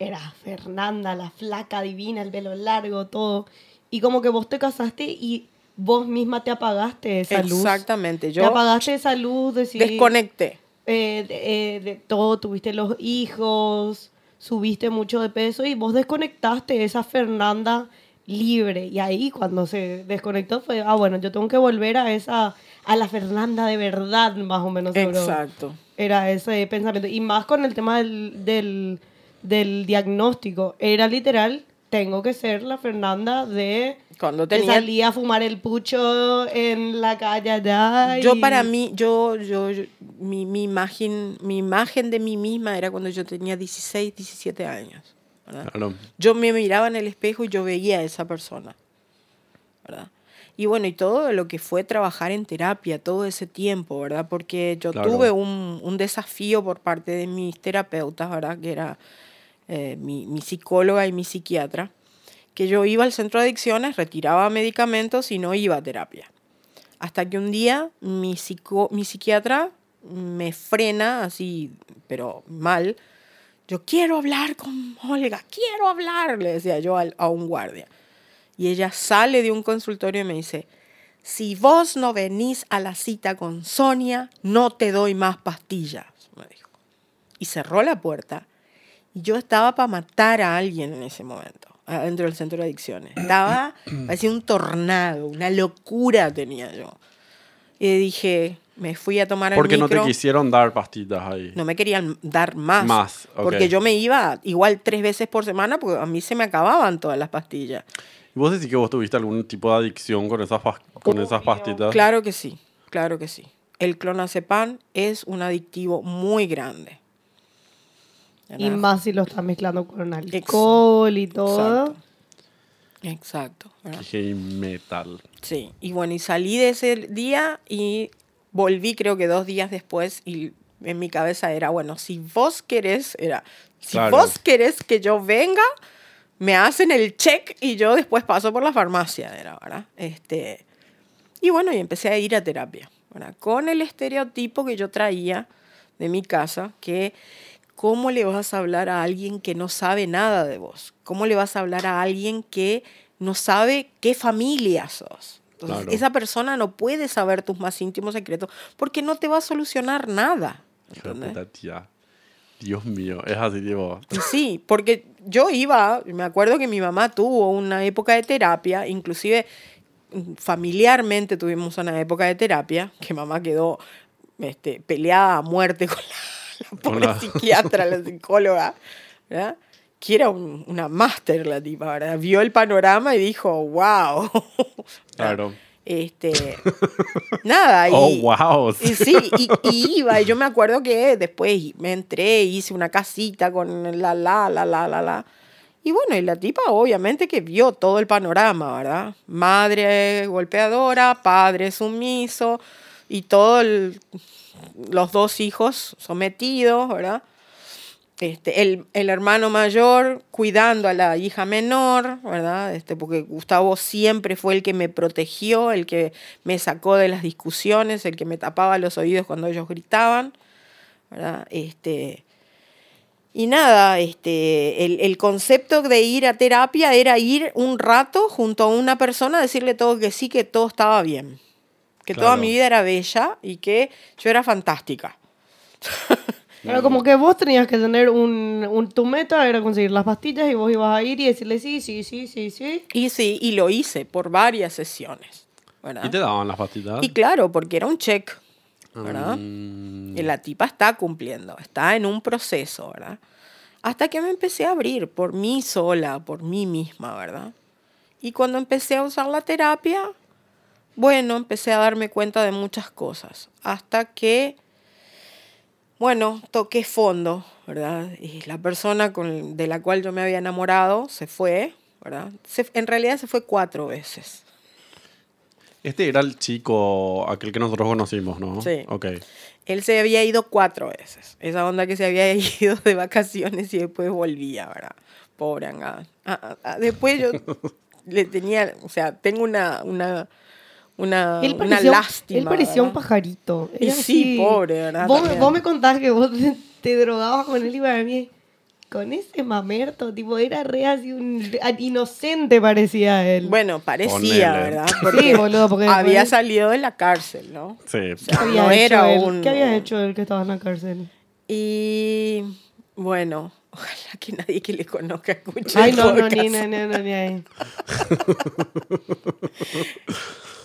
eras Fernanda, la flaca divina, el pelo largo, todo. Y como que vos te casaste y vos misma te apagaste esa luz. exactamente, Te yo apagaste esa luz, decir, desconecté. eh, de, eh, de todo, tuviste los hijos, subiste mucho de peso y vos desconectaste esa Fernanda libre. Y ahí cuando se desconectó fue, ah, bueno, yo tengo que volver a esa, a la Fernanda de verdad, más o menos. Exacto. Era ese pensamiento. Y más con el tema del, del, del diagnóstico. Era literal, tengo que ser la Fernanda de... Cuando Que tenía salía a fumar el pucho en la calle allá. Yo para mí, yo, yo, yo- mi, mi imagen, mi imagen de mí misma era cuando yo tenía 16, 17 años. Yo me miraba en el espejo y yo veía a esa persona. ¿verdad? Y bueno, y todo lo que fue trabajar en terapia todo ese tiempo, ¿verdad? Porque yo Claro. tuve un, un desafío por parte de mis terapeutas, ¿verdad? Que era eh, mi, psicóloga y mi psiquiatra, que yo iba al centro de adicciones, retiraba medicamentos y no iba a terapia. Hasta que un día mi, psico- mi psiquiatra me frena así, pero mal. Yo quiero hablar con Olga, quiero hablar, le decía yo a un guardia. Y ella sale de un consultorio y me dice, si vos no venís a la cita con Sonia, no te doy más pastillas, me dijo. Y cerró la puerta. Yo estaba para matar a alguien en ese momento, dentro del centro de adicciones. Estaba, parecía un tornado, una locura tenía yo. Y dije, me fui a tomar el Porque no te quisieron dar pastillas ahí. No me querían dar más. Más. Porque yo me iba igual tres veces por semana porque a mí se me acababan todas las pastillas. ¿Y vos decís que vos tuviste algún tipo de adicción con esas, con esas pastillas? Claro que sí, claro que sí. El clonazepam es un adictivo muy grande. Y más si lo estás mezclando con alcohol y todo. Exacto. Exacto. heavy metal. Sí, y bueno, y salí de ese día y volví creo que dos días después y en mi cabeza era, bueno, si vos querés, era, si Claro. vos querés que yo venga, me hacen el check y yo después paso por la farmacia, era, ¿verdad? Este, y bueno, y empecé a ir a terapia, ¿verdad? Con el estereotipo que yo traía de mi casa, que ¿cómo le vas a hablar a alguien que no sabe nada de vos? ¿Cómo le vas a hablar a alguien que no sabe qué familia sos? Entonces, Claro. esa persona no puede saber tus más íntimos secretos porque no te va a solucionar nada. Tía. Dios mío, es así, tipo. Sí, porque yo iba, me acuerdo que mi mamá tuvo una época de terapia, inclusive mm, familiarmente tuvimos una época de terapia, que mamá quedó este, peleada a muerte con la pobre la- psiquiatra, la psicóloga, ¿verdad? que era un- una máster la tipa, ¿verdad? Vio el panorama y dijo, wow. Claro. Este, nada. Y, Oh, wow. y sí, y, y iba, y yo me acuerdo que después me entré, hice una casita con la, la, la, la, la, la. Y bueno, y la tipa obviamente que vio todo el panorama, ¿verdad? Madre golpeadora, padre sumiso, y todos los dos hijos sometidos, ¿verdad? Este, el, el hermano mayor cuidando a la hija menor, ¿verdad? Este, porque Gustavo siempre fue el que me protegió, el que me sacó de las discusiones, el que me tapaba los oídos cuando ellos gritaban, ¿verdad? Este, y nada, este, el, el concepto de ir a terapia era ir un rato junto a una persona, decirle todo que sí, que todo estaba bien, que toda Claro. mi vida era bella y que yo era fantástica. Pero como que vos tenías que tener un, un... Tu meta era conseguir las pastillas y vos ibas a ir y decirle sí, sí, sí, sí, sí. Y sí, y lo hice por varias sesiones. ¿verdad? ¿Y te daban las pastillas? Y claro, porque era un check, ¿verdad? Mm, Y la tipa está cumpliendo, está en un proceso, ¿verdad? Hasta que me empecé a abrir por mí sola, por mí misma, ¿verdad? Y cuando empecé a usar la terapia, bueno, empecé a darme cuenta de muchas cosas. Hasta que, bueno, toqué fondo, ¿verdad? Y la persona con, de la cual yo me había enamorado se fue, ¿verdad? Se- en realidad se fue cuatro veces. Este era el chico, aquel que nosotros conocimos, ¿no? Sí. Ok. Él se había ido cuatro veces. Esa onda que se había ido de vacaciones y después volvía, ¿verdad? Pobre Angá. Ah, ah, ah, Después yo le tenía, o sea, tengo una, una, una, Él una parecía, lástima. él parecía un pajarito. Y sí, así. pobre, ¿verdad? Vos, vos me contás que vos te, te drogabas con él y para mí, con ese mamerto, tipo, era re así un inocente parecía él. Bueno, parecía, Ponele. ¿verdad? Sí, boludo, porque había después- salido de la cárcel, ¿no? Sí. O sea, ¿Qué había no hecho era él? un... ¿Qué había hecho él que estaba en la cárcel? Y bueno, ojalá que nadie que le conozca escuche Ay, no, no, ni, no, no, no, ni ahí.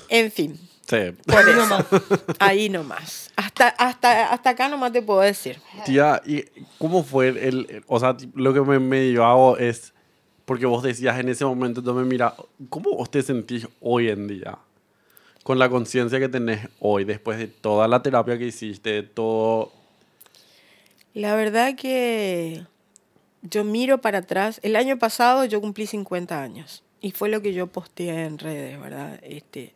En fin, Sí. por Ahí eso. nomás. Ahí nomás. Hasta, hasta, hasta acá nomás te puedo decir. Tía, ¿y cómo fue el, el- o sea, lo que me medio hago es, porque vos decías en ese momento, tú me mira, ¿cómo vos te sentís hoy en día? con la conciencia que tenés hoy, después de toda la terapia que hiciste, todo... La verdad que yo miro para atrás. El año pasado yo cumplí 50 años y fue lo que yo posteé en redes, ¿verdad? Este,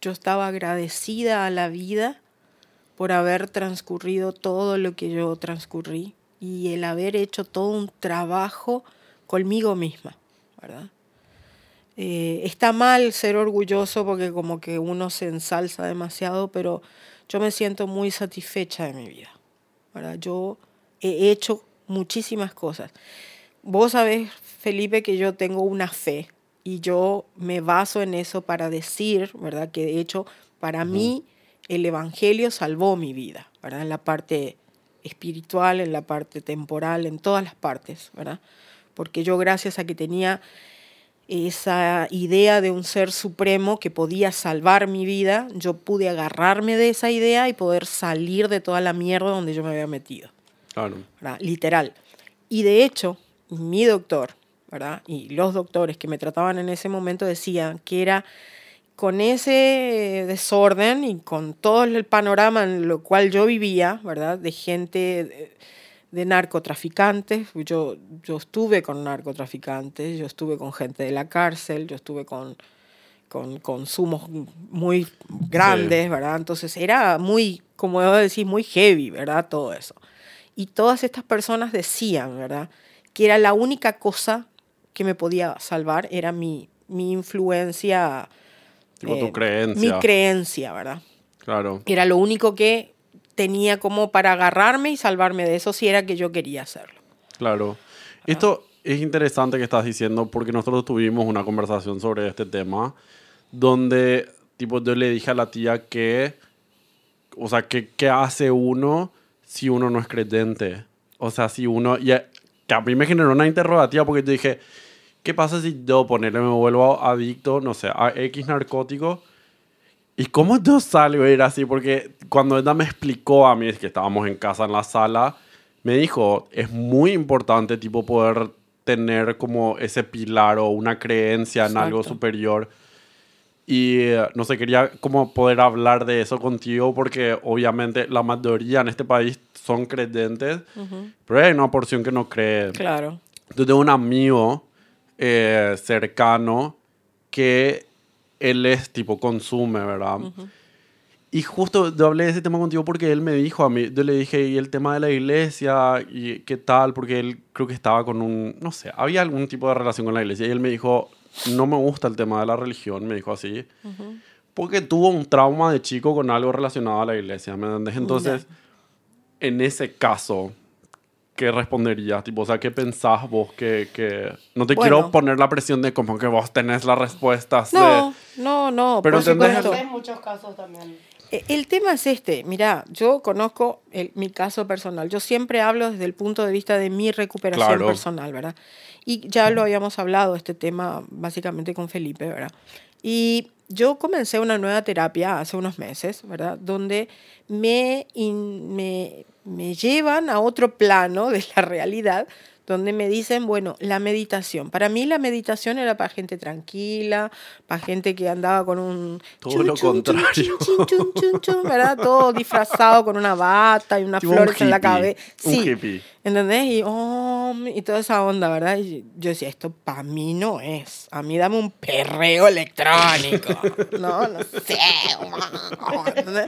yo estaba agradecida a la vida por haber transcurrido todo lo que yo transcurrí y el haber hecho todo un trabajo conmigo misma, ¿verdad? Eh, está mal ser orgulloso porque como que uno se ensalza demasiado, pero yo me siento muy satisfecha de mi vida. ¿verdad? Yo he hecho muchísimas cosas. Vos sabés, Felipe, que yo tengo una fe y yo me baso en eso para decir, ¿verdad? Que de hecho, para mí, el Evangelio salvó mi vida, ¿verdad? En la parte espiritual, en la parte temporal, en todas las partes, ¿verdad? Porque yo gracias a que tenía esa idea de un ser supremo que podía salvar mi vida, yo pude agarrarme de esa idea y poder salir de toda la mierda donde yo me había metido. Claro. ¿verdad? Literal. Y de hecho, mi doctor, ¿verdad? Y los doctores que me trataban en ese momento decían que era con ese desorden y con todo el panorama en lo cual yo vivía, ¿verdad? De gente, de, de narcotraficantes, yo, yo estuve con narcotraficantes, yo estuve con gente de la cárcel, yo estuve con, con consumos muy grandes, Sí. ¿verdad? Entonces era muy, como debo decir, muy heavy, ¿verdad? Todo eso. Y todas estas personas decían, ¿verdad? Que era la única cosa que me podía salvar, era mi, mi influencia. Tipo tu eh, creencia. Mi creencia, ¿verdad? Claro. Era lo único que tenía como para agarrarme y salvarme de eso si era que yo quería hacerlo. Claro. Esto es interesante que estás diciendo porque nosotros tuvimos una conversación sobre este tema donde, tipo, yo le dije a la tía que, o sea, que qué hace uno si uno no es creyente. O sea, si uno, y que a mí me generó una interrogativa porque yo dije, ¿qué pasa si yo ponerle me vuelvo adicto, no sé, a X narcótico? ¿Y cómo yo salgo a ir así? Porque cuando ella me explicó a mí, es que estábamos en casa en la sala, me dijo, es muy importante tipo poder tener como ese pilar o una creencia en algo Exacto. superior. Y no sé, quería como poder hablar de eso contigo porque obviamente la mayoría en este país son creyentes, pero hay una porción que no cree. Claro. Yo tengo un amigo eh, cercano que él es tipo consume, ¿verdad? Y justo yo hablé de ese tema contigo porque él me dijo a mí, yo le dije, y el tema de la iglesia, y qué tal, porque él creo que estaba con un, no sé, había algún tipo de relación con la iglesia. Y él me dijo, no me gusta el tema de la religión, me dijo así, porque tuvo un trauma de chico con algo relacionado a la iglesia, ¿me entiendes? Entonces, en ese caso, ¿qué responderías? Tipo, o sea, ¿qué pensás vos que... que... No te quiero poner la presión de como que vos tenés las respuestas. No, de- no, no. Pero por entendés- supuesto. en muchos casos también. Eh, El tema es este, mira, yo conozco el- mi caso personal. Yo siempre hablo desde el punto de vista de mi recuperación Claro. personal, ¿verdad? Y ya lo habíamos hablado, este tema, básicamente con Felipe, ¿verdad? Y yo comencé una nueva terapia hace unos meses, ¿verdad? Donde me, in- me, me llevan a otro plano de la realidad, donde me dicen, bueno, la meditación. Para mí la meditación era para gente tranquila, para gente que andaba con un... Todo chun, lo chun, contrario. chun, ¿verdad? Todo disfrazado con una bata y unas Tipo un flores en la cabeza. un Sí, hippie. ¿entendés? Y, oh, y toda esa onda, ¿verdad? Y yo decía, esto para mí no es. A mí dame un perreo electrónico. no, no sé. ¿entendés?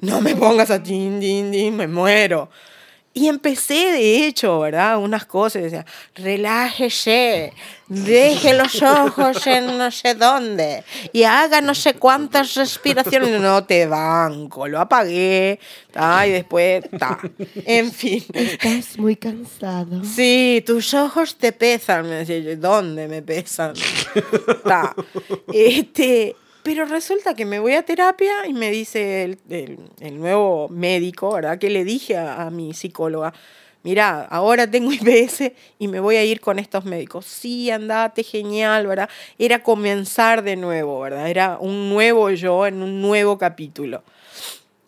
No me pongas a tin, tin, tin, me muero. Y empecé, de hecho, ¿verdad? Unas cosas, decía, relájese, deje los ojos en no sé dónde y haga no sé cuántas respiraciones. No te banco, lo apagué, ta, y después, ta. En fin. Estás muy cansado. Sí, tus ojos te pesan, me decía yo. ¿Dónde me pesan? Ta. Este, pero resulta que me voy a terapia y me dice el, el- nuevo médico, ¿verdad? Que le dije a, mi psicóloga, mira, ahora tengo IBS y me voy a ir con estos médicos. Sí, andate, genial, ¿verdad? Era comenzar de nuevo, ¿verdad? Era un nuevo yo en un nuevo capítulo.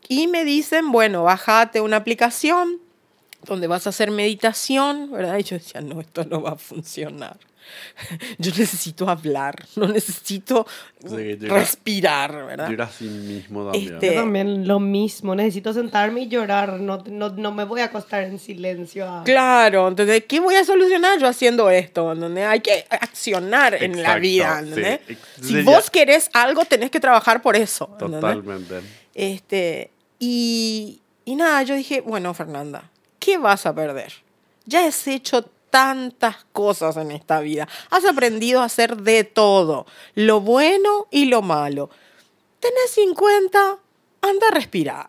Y me dicen, bueno, bájate una aplicación donde vas a hacer meditación, ¿verdad? Y yo decía, no, esto no va a funcionar. Yo necesito hablar, no necesito Sí, respirar, ¿verdad? Yo era así mismo también. Este- Yo también lo mismo, necesito sentarme y llorar, no, no, no me voy a acostar en silencio. a- Claro, entonces, ¿qué voy a solucionar yo haciendo esto? ¿entendés? Hay que accionar en la vida. sí. ¿entendés? Si ya- vos querés algo, tenés que trabajar por eso. ¿entendés? Totalmente. Este, y, y nada, yo dije, bueno, Fernanda, ¿qué vas a perder? Ya has hecho tantas cosas en esta vida. Has aprendido a hacer de todo, lo bueno y lo malo. Tenés 50, anda a respirar.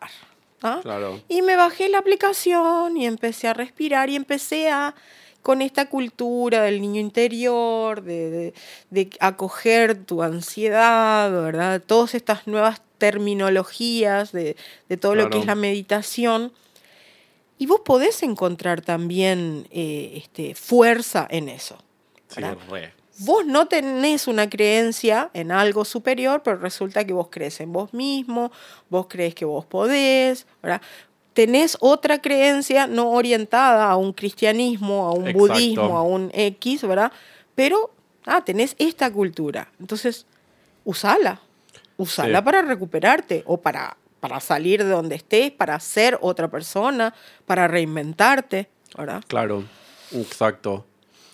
¿ah? Claro. Y me bajé la aplicación y empecé a respirar y empecé a con esta cultura del niño interior, de, de- de acoger tu ansiedad, ¿verdad? Todas estas nuevas terminologías de, de todo lo que es la meditación. Y vos podés encontrar también eh, este, fuerza en eso. Sí, re. Vos no tenés una creencia en algo superior, pero resulta que vos crees en vos mismo, vos crees que vos podés, ¿verdad? Tenés otra creencia no orientada a un cristianismo, a un Exacto. budismo, a un X, ¿verdad? Pero, ah, tenés esta cultura. Entonces, usala. Usala Sí. para recuperarte o para, para salir de donde estés, para ser otra persona, para reinventarte, ¿verdad? Claro, exacto.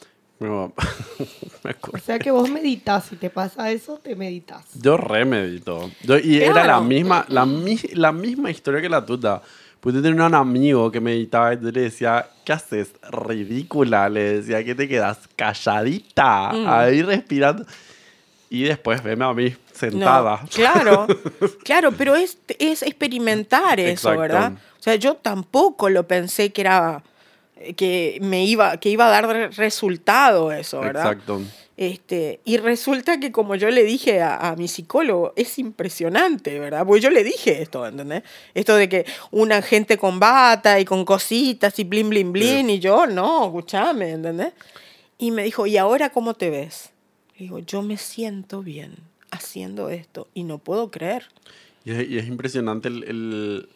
Me O sea que vos meditas, si te pasa eso, te meditas. Yo remedito. Yo, y era la misma, la, la misma historia que la tuya. Pues yo tenía un amigo que meditaba y yo le decía, ¿qué haces? Ridícula. Le decía que te quedas calladita, Mm. ahí respirando. Y después veme a mí sentada. No, claro, claro, pero es, es experimentar eso, Exacto. ¿verdad? O sea, yo tampoco lo pensé que era que me iba que iba a dar re- resultado eso, ¿verdad? Exacto. Este, y resulta que como yo le dije a, a mi psicólogo, es impresionante, ¿verdad? Porque yo le dije esto, ¿entendés? Esto de que una gente con bata y con cositas y blin, blin, blin, y yo, no, escúchame, ¿entendés? Y me dijo, ¿y ahora cómo te ves? Le digo, yo me siento bien haciendo esto y no puedo creer. Y es, y es impresionante el, el-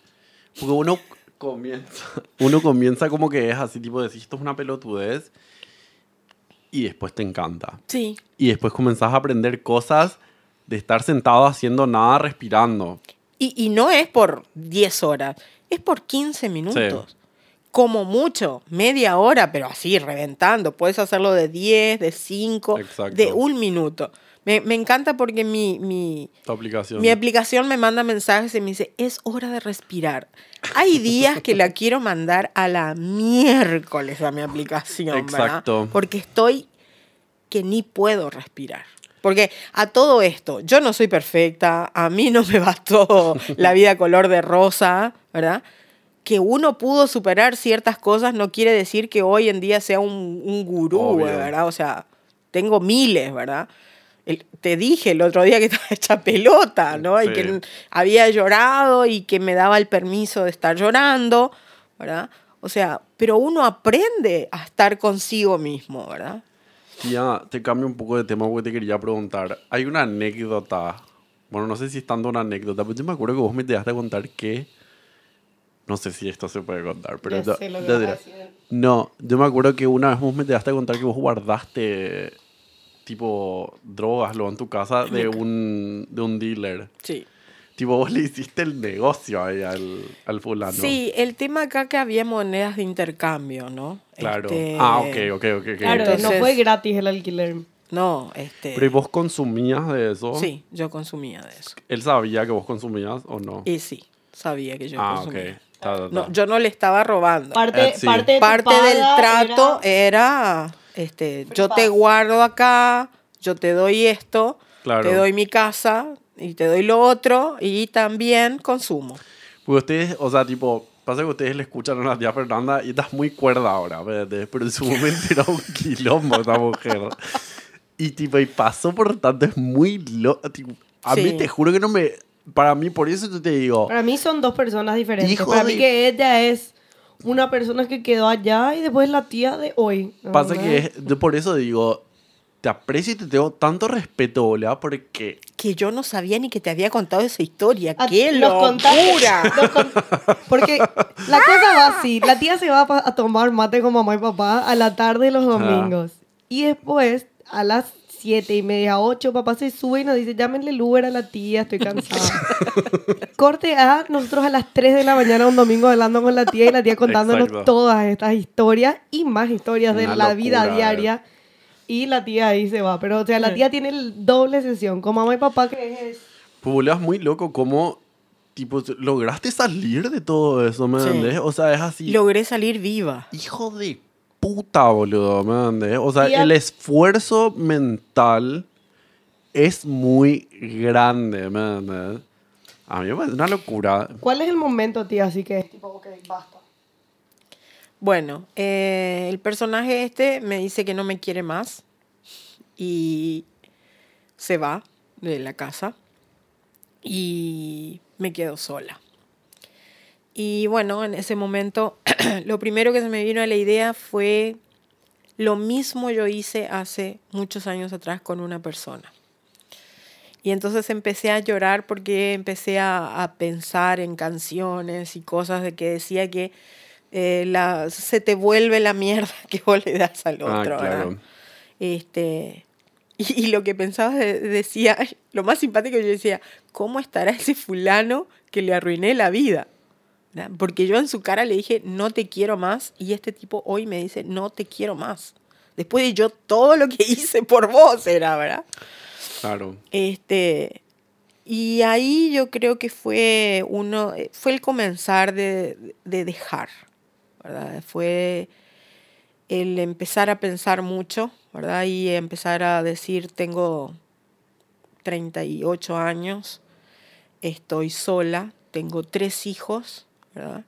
Porque uno comienza... Uno comienza como que es así, tipo, decís, esto es una pelotudez. Y después te encanta. Sí. Y después comenzás a aprender cosas de estar sentado haciendo nada, respirando. Y, y no es por 10 horas, es por 15 minutos. Como mucho, media hora, pero así, reventando. Puedes hacerlo de 10, de 5, Exacto. de un minuto. Me, me encanta porque mi, mi, aplicación. mi aplicación me manda mensajes y me dice, es hora de respirar. Hay días que la quiero mandar a la miércoles a mi aplicación, ¿verdad? Exacto. Porque estoy que ni puedo respirar. Porque a todo esto, yo no soy perfecta, a mí no me bastó la vida color de rosa, ¿verdad? Que uno pudo superar ciertas cosas no quiere decir que hoy en día sea un, un gurú, Obvio. ¿verdad? O sea, tengo miles, ¿verdad? El- te dije el otro día que estaba hecha pelota, ¿no? Y Sí. que había llorado y que me daba el permiso de estar llorando, ¿verdad? O sea, pero uno aprende a estar consigo mismo, ¿verdad? Tía, te cambio un poco de tema porque te quería preguntar. Hay una anécdota. Bueno, no sé si es tanto una anécdota, pero yo me acuerdo que vos me dejaste a contar que. No sé si esto se puede contar, pero Ya yo- sé lo que yo vas a diré. decir. No, yo me acuerdo que una vez vos me dejaste a contar que vos guardaste tipo drogas luego en tu casa de un, de un dealer. Sí. Tipo, vos le hiciste el negocio ahí al, al fulano. Sí, el tema acá que había monedas de intercambio, ¿no? Claro. Este, Ah, ok, ok, ok. ok. Claro, no Entonces- fue gratis el alquiler. No, este. Pero ¿y vos consumías de eso? Sí, yo consumía de eso. ¿Él sabía que vos consumías o no? Y sí, sabía que yo ah, ok. consumía. Ta, ta, ta. No, yo no le estaba robando. Parte, Eh, sí. parte, de tu Parte del trato era- era, este, Free yo te pass. guardo acá, yo te doy esto, Claro. te doy mi casa y te doy lo otro y también consumo. Porque ustedes, o sea, tipo, pasa que ustedes le escuchan a tía Fernanda y estás muy cuerda ahora, ¿verdad? pero en su momento era un quilombo esa mujer. Y tipo, y pasó por tanto, es muy loco. A mí Sí. te juro que no me... Para mí, por eso yo te digo... Para mí son dos personas diferentes. Hijo Para de- mí que ella es una persona que quedó allá y después la tía de hoy. Pasa que es- yo por eso digo, te aprecio y te tengo tanto respeto, boludo, porque... Que yo no sabía ni que te había contado esa historia. A- ¡Qué nos contaste- locura! nos con- Porque la cosa va así. La tía se va a, tomar mate con mamá y papá a la tarde los domingos. Y después a las siete y media, ocho, papá se sube y nos dice, llámenle el Uber a la tía, estoy cansada. Corte A, nosotros a las 3 de la mañana un domingo hablando con la tía y la tía contándonos Exacto. todas estas historias y más historias de Una la vida diaria. Y la tía ahí se va. Pero, o sea, la tía tiene el doble sesión con mamá y papá que es... Pues boludo, es muy loco cómo, tipo, lograste salir de todo eso, ¿me Sí. entendés? O sea, es así, Logré salir viva. hijo de puta, boludo, ¿me? O sea, el esfuerzo mental es muy grande, ¿me? A mí me parece una locura. ¿Cuál es el momento, tía? Así que es tipo, ok, basta. Bueno, eh, el personaje este me dice que no me quiere más y se va de la casa y me quedo sola. Y bueno, en ese momento lo primero que se me vino a la idea fue lo mismo yo hice hace muchos años atrás con una persona. Y entonces empecé a llorar porque empecé a, a pensar en canciones y cosas de que decía que eh, la, se te vuelve la mierda que vos le das al otro. Ah, ¿verdad? claro. Este, y, y lo que pensaba de- decía, lo más simpático yo decía, ¿cómo estará ese fulano que le arruiné la vida? ¿Verdad? Porque yo en su cara le dije, no te quiero más, y este tipo hoy me dice, no te quiero más. Después de yo todo lo que hice por vos era, ¿verdad? Claro. Este, y ahí yo creo que fue uno, fue el comenzar de, de dejar, ¿verdad? Fue el empezar a pensar mucho, ¿verdad? Y empezar a decir, tengo 38 años, estoy sola, tengo tres hijos, ¿verdad?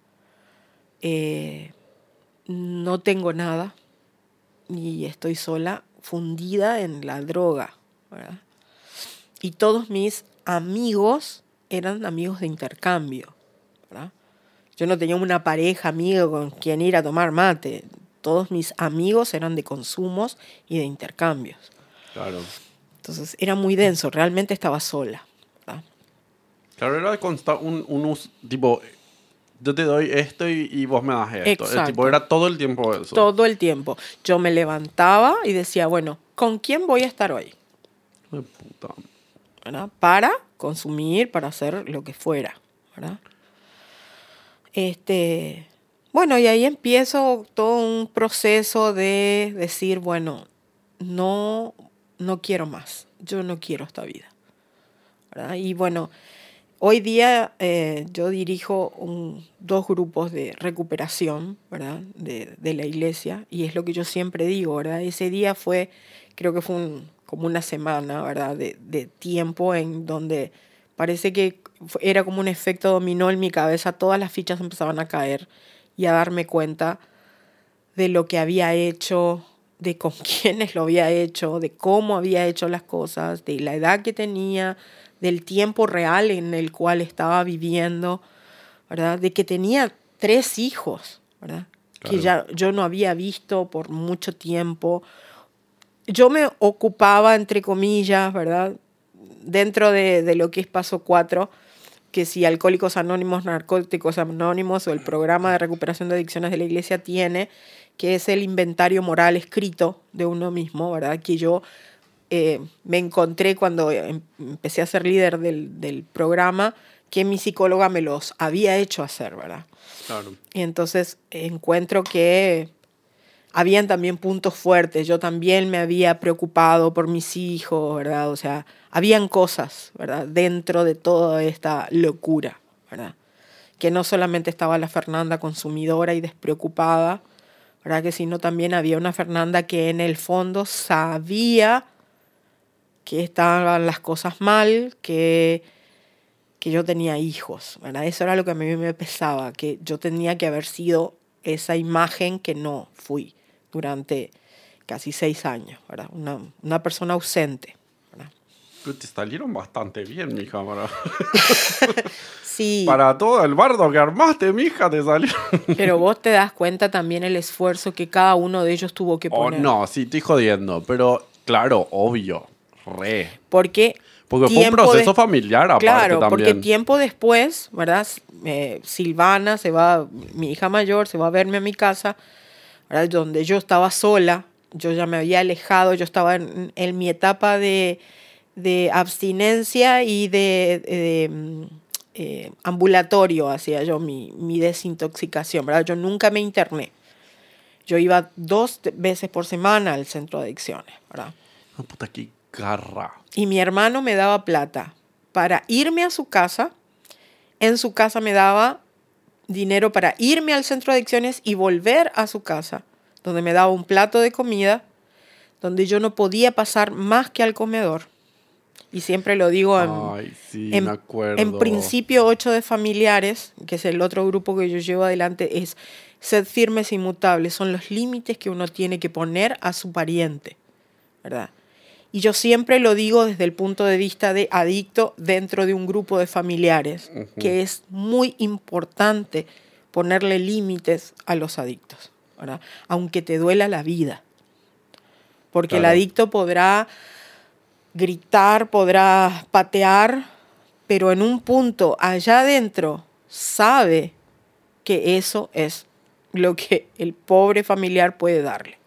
Eh, no tengo nada y estoy sola, fundida en la droga, ¿verdad? Y todos mis amigos eran amigos de intercambio, ¿verdad? Yo no tenía una pareja amiga con quien ir a tomar mate. Todos mis amigos eran de consumos y de intercambios. Claro. Entonces era muy denso, realmente estaba sola. ¿verdad? Claro, era un, un us- tipo, yo te doy esto y, y vos me das esto. Es Exacto. tipo, era todo el tiempo eso. Todo el tiempo. Yo me levantaba y decía, bueno, ¿con quién voy a estar hoy? Para consumir, para hacer lo que fuera, ¿verdad? Este, bueno, y ahí empiezo todo un proceso de decir, bueno, no, no quiero más, yo no quiero esta vida, ¿verdad? Y bueno, hoy día eh, yo dirijo un- dos grupos de recuperación, ¿verdad? De, la iglesia, y es lo que yo siempre digo, ¿verdad? Ese día fue, creo que fue un- como una semana, ¿verdad? De, de tiempo en donde parece que era como un efecto dominó en mi cabeza, todas las fichas empezaban a caer y a darme cuenta de lo que había hecho, de con quiénes lo había hecho, de cómo había hecho las cosas, de la edad que tenía, del tiempo real en el cual estaba viviendo, ¿verdad? De que tenía tres hijos, ¿verdad? Que ya yo no había visto por mucho tiempo. Yo me ocupaba, entre comillas, ¿verdad? Dentro de, de lo que es Paso 4, que si Alcohólicos Anónimos, Narcóticos Anónimos o el programa de recuperación de adicciones de la iglesia tiene, que es el inventario moral escrito de uno mismo, ¿verdad? Que yo eh, me encontré cuando em- empecé a ser líder del, del programa, que mi psicóloga me los había hecho hacer, ¿verdad? Claro. Y entonces encuentro que habían también puntos fuertes. Yo también me había preocupado por mis hijos, ¿verdad? O sea, habían cosas, ¿verdad? Dentro de toda esta locura, ¿verdad? Que no solamente estaba la Fernanda consumidora y despreocupada, ¿verdad? Que sino también había una Fernanda que en el fondo sabía que estaban las cosas mal, que que yo tenía hijos, ¿verdad? Eso era lo que a mí me pesaba, que yo tenía que haber sido esa imagen que no fui durante casi seis años, ¿verdad? Una, una persona ausente, ¿verdad? Pero te salieron bastante bien, mija. Para, Sí, para todo el bardo que armaste, mija, te salió. pero vos te das cuenta también el esfuerzo que cada uno de ellos tuvo que Oh, poner. no, sí, estoy jodiendo. Pero, claro, obvio. Re. Porque Porque fue un proceso de- familiar, aparte Claro, también. porque tiempo después, ¿verdad? Eh, Silvana se va, mi hija mayor se va a verme a mi casa, ¿verdad? Donde yo estaba sola, yo ya me había alejado, yo estaba en, en mi etapa de, de abstinencia y de, de, mm, eh, ambulatorio, hacía yo mi, mi desintoxicación, ¿verdad? Yo nunca me interné. Yo iba dos veces por semana al centro de adicciones, ¿verdad? Ah, puta, qué garra. Y mi hermano me daba plata para irme a su casa. En su casa me daba dinero para irme al centro de adicciones y volver a su casa, donde me daba un plato de comida, donde yo no podía pasar más que al comedor. Y siempre lo digo en, Ay, sí, en, me acuerdo. en principio 8 de familiares, que es el otro grupo que yo llevo adelante, es sed firmes e inmutables. Son los límites que uno tiene que poner a su pariente, ¿verdad? Y yo siempre lo digo desde el punto de vista de adicto dentro de un grupo de familiares, que es muy importante ponerle límites a los adictos, ¿verdad? Aunque te duela la vida. Porque el adicto podrá gritar, podrá patear, pero en un punto allá adentro sabe que eso es lo que el pobre familiar puede darle.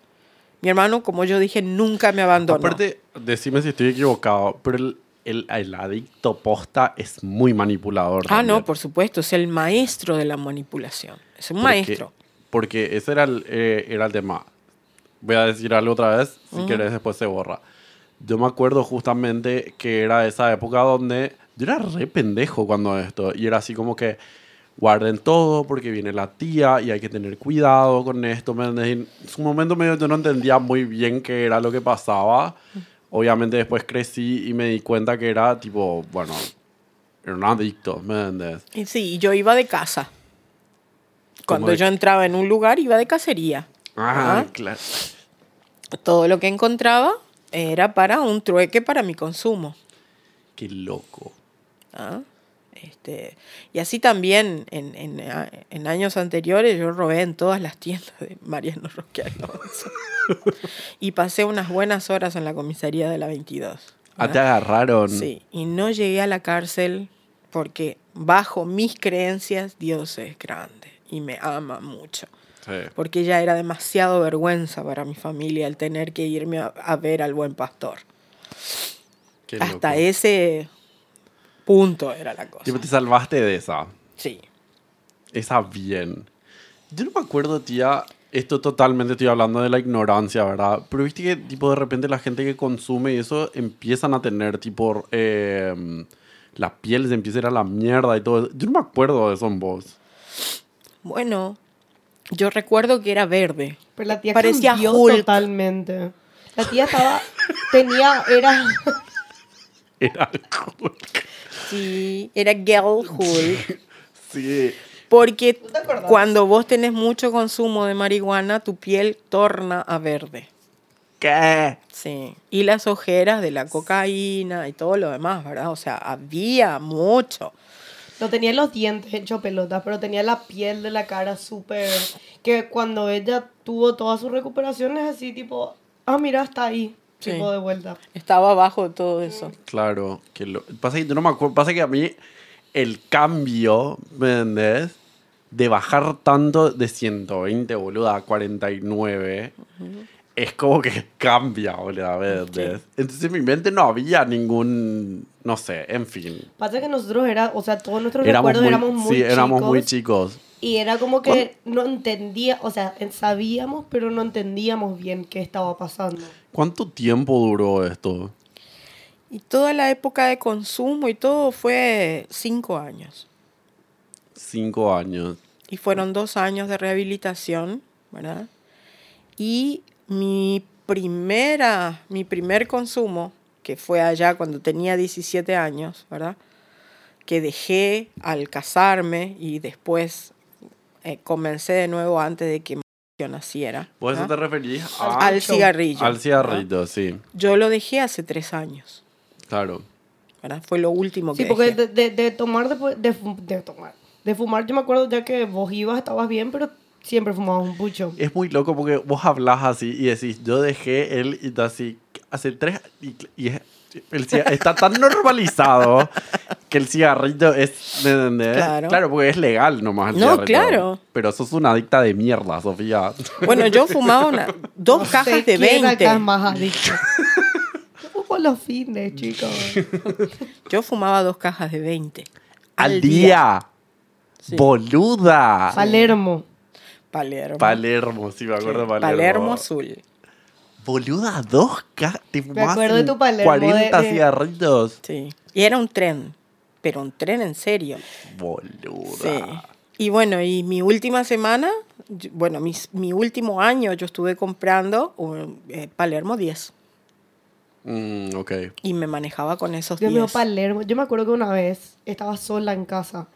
Mi hermano, como yo dije, nunca me abandonó. Aparte, decime si estoy equivocado, pero el, el, el adicto posta es muy manipulador. ah, no, también. por supuesto, es el maestro de la manipulación. Es un Porque- maestro. Porque ese era el, eh, era el tema. Voy a decir algo otra vez, si querés después se borra. Yo me acuerdo justamente que era esa época donde yo era re pendejo cuando esto. Y era así como que guarden todo porque viene la tía y hay que tener cuidado con esto. En su momento medio yo no entendía muy bien qué era lo que pasaba. Obviamente después crecí y me di cuenta que era tipo, bueno, era un adicto, ¿me entendés? Sí, yo iba de casa. Cuando de- yo entraba en un lugar, iba de cacería. Ah, Ah. claro. Todo lo que encontraba era para un trueque para mi consumo. Qué loco. ¿ah? Este, y así también en, en, en años anteriores yo robé en todas las tiendas de Mariano Roque Alonso. y pasé unas buenas horas en la comisaría de la 22. Ah, te agarraron. Sí, y no llegué a la cárcel porque bajo mis creencias Dios es grande y me ama mucho. Sí. Porque ya era demasiado vergüenza para mi familia el tener que irme a, a ver al buen pastor. Qué Hasta loco. ese punto era la cosa. Tipo, te salvaste de esa. Sí. Esa bien. Yo no me acuerdo, tía. Esto totalmente estoy hablando de la ignorancia, ¿verdad? Pero viste que, tipo, de repente la gente que consume y eso empiezan a tener, tipo, eh, la piel se empieza a ir a la mierda y todo. Yo no me acuerdo de eso en vos. Bueno, yo recuerdo que era verde. Pero la tía Parecía cambió Hulk. totalmente. La tía estaba, tenía, era, Era Sí, era girl Hulk. Sí. Porque cuando vos tenés mucho consumo de marihuana, tu piel torna a verde. ¿Qué? Sí. Y las ojeras de la cocaína y todo lo demás, ¿verdad? O sea, había mucho. no tenía los dientes hechos pelotas, pero tenía la piel de la cara súper, que cuando ella tuvo todas sus recuperaciones así tipo, ah, mira, está ahí, Sí. tipo de vuelta. Estaba abajo de todo eso. Claro. Que lo... Pasa que yo no me acuerdo. Pasa que a mí el cambio, ¿me entendés? De bajar tanto de 120, boludo, a 49. Es como que cambia, boludo, ¿me entendés? Entonces en mi mente no había ningún, no sé, en fin. Pasa que nosotros era, o sea, todos nuestros Éramos recuerdos muy, éramos muy sí, éramos muy chicos, chicos. y era como que no entendía, o sea, sabíamos, pero no entendíamos bien qué estaba pasando. ¿Cuánto tiempo duró esto? Y toda la época de consumo y todo fue cinco años. Cinco años. Y fueron dos años de rehabilitación, ¿verdad? Y mi primera, mi primer consumo, que fue allá cuando tenía 17 años, ¿verdad? Que dejé al casarme y después eh, comencé de nuevo antes de que yo naciera. ¿Vos eso te referís Ah, a- Al cigarrillo. al ¿verdad? cigarrito? Sí, Yo lo dejé hace tres años, claro. ¿verdad? Fue lo último que Sí, porque dejé. de, de, de tomar, después, de, de tomar, de fumar, yo me acuerdo ya que vos ibas, estabas bien, pero siempre fumabas un pucho. Es muy loco porque vos hablas así y decís, yo dejé él y así, hace tres, y, y es el está tan normalizado que el cigarrito es. ¿me entendés? Claro. porque es legal nomás el No, cigarrito. claro. Pero sos una adicta de mierda, Sofía. Bueno, yo fumaba una- dos No sé cajas de quién 20. acá es más adicto. Yo fumo los fines, chicos. Yo fumaba dos cajas de 20. Al día. Sí. Boluda. Palermo. Palermo. Palermo, sí, me acuerdo de Palermo. Palermo azul. Boluda, dos cajas. Te fumabas acuerdo de tu Palermo 40 de- de- cigarritos. Sí. Y era un tren. Pero un tren en serio. Boluda. Sí. Y bueno, y mi última semana, yo- bueno, mis- mi último año yo estuve comprando un, eh, Palermo 10. Mm, ok. Y me manejaba con esos Dios mío, 10. Palermo. Yo me acuerdo que una vez estaba sola en casa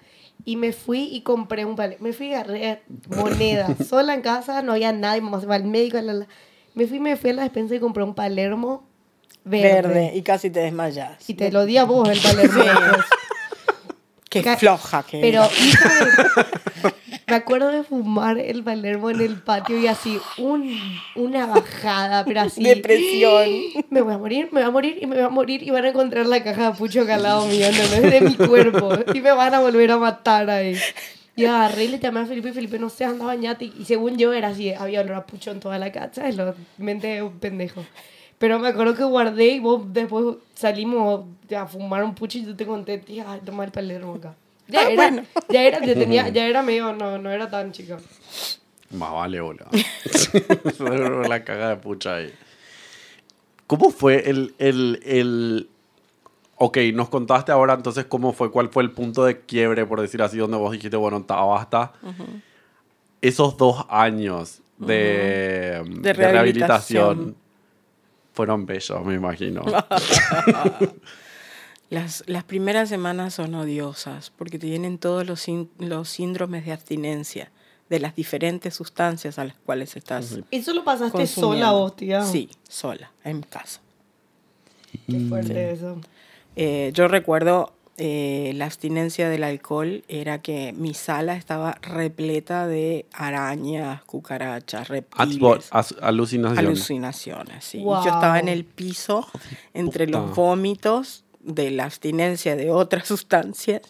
y me fui y compré un Palermo. Me fui y agarré monedas. sola en casa, no había nadie, mamá se va al médico. la, la. Me fui, me fui a la despensa y compré un Palermo verde. Verde. Y casi te desmayas. Y te lo di a vos el Palermo. Después. Qué floja que Pero, de- me acuerdo de fumar el Palermo en el patio y así, un, una bajada, pero así. Depresión. Me voy a morir, me voy a morir y me voy a morir y van a encontrar la caja de pucho calado mío, no, no es de mi cuerpo. Y me van a volver a matar ahí. Y agarré y le llamé a Felipe y Felipe, no sé, anda bañate. Y según yo era así, había olor a pucho en toda la casa, es lo mente de un pendejo. Pero me acuerdo que guardé y vos después salimos a fumar un pucho y yo te conté, tía, ay, toma el Palermo acá. Ya Ah, era, bueno. ya era, ya tenía, ya era medio, no, no era tan chica. Más vale, boludo. la caga de pucha ahí. ¿Cómo fue el, el, el... Ok, nos contaste ahora entonces cómo fue, cuál fue el punto de quiebre, por decir así, donde vos dijiste, bueno, ta, basta. Esos dos años de, de rehabilitación. rehabilitación fueron bellos, me imagino. Las, las primeras semanas son odiosas porque te vienen todos los, los síndromes de abstinencia de las diferentes sustancias a las cuales estás ¿Eso lo pasaste sola vos, tía? Sí, sola, en casa. Qué fuerte eso. Eh, yo recuerdo eh, la abstinencia del alcohol era que mi sala estaba repleta de arañas, cucarachas, Ah, reptiles, as- alucinación. alucinaciones. sí. Y Wow. Yo estaba en el piso entre puta. los vómitos de la abstinencia de otras sustancias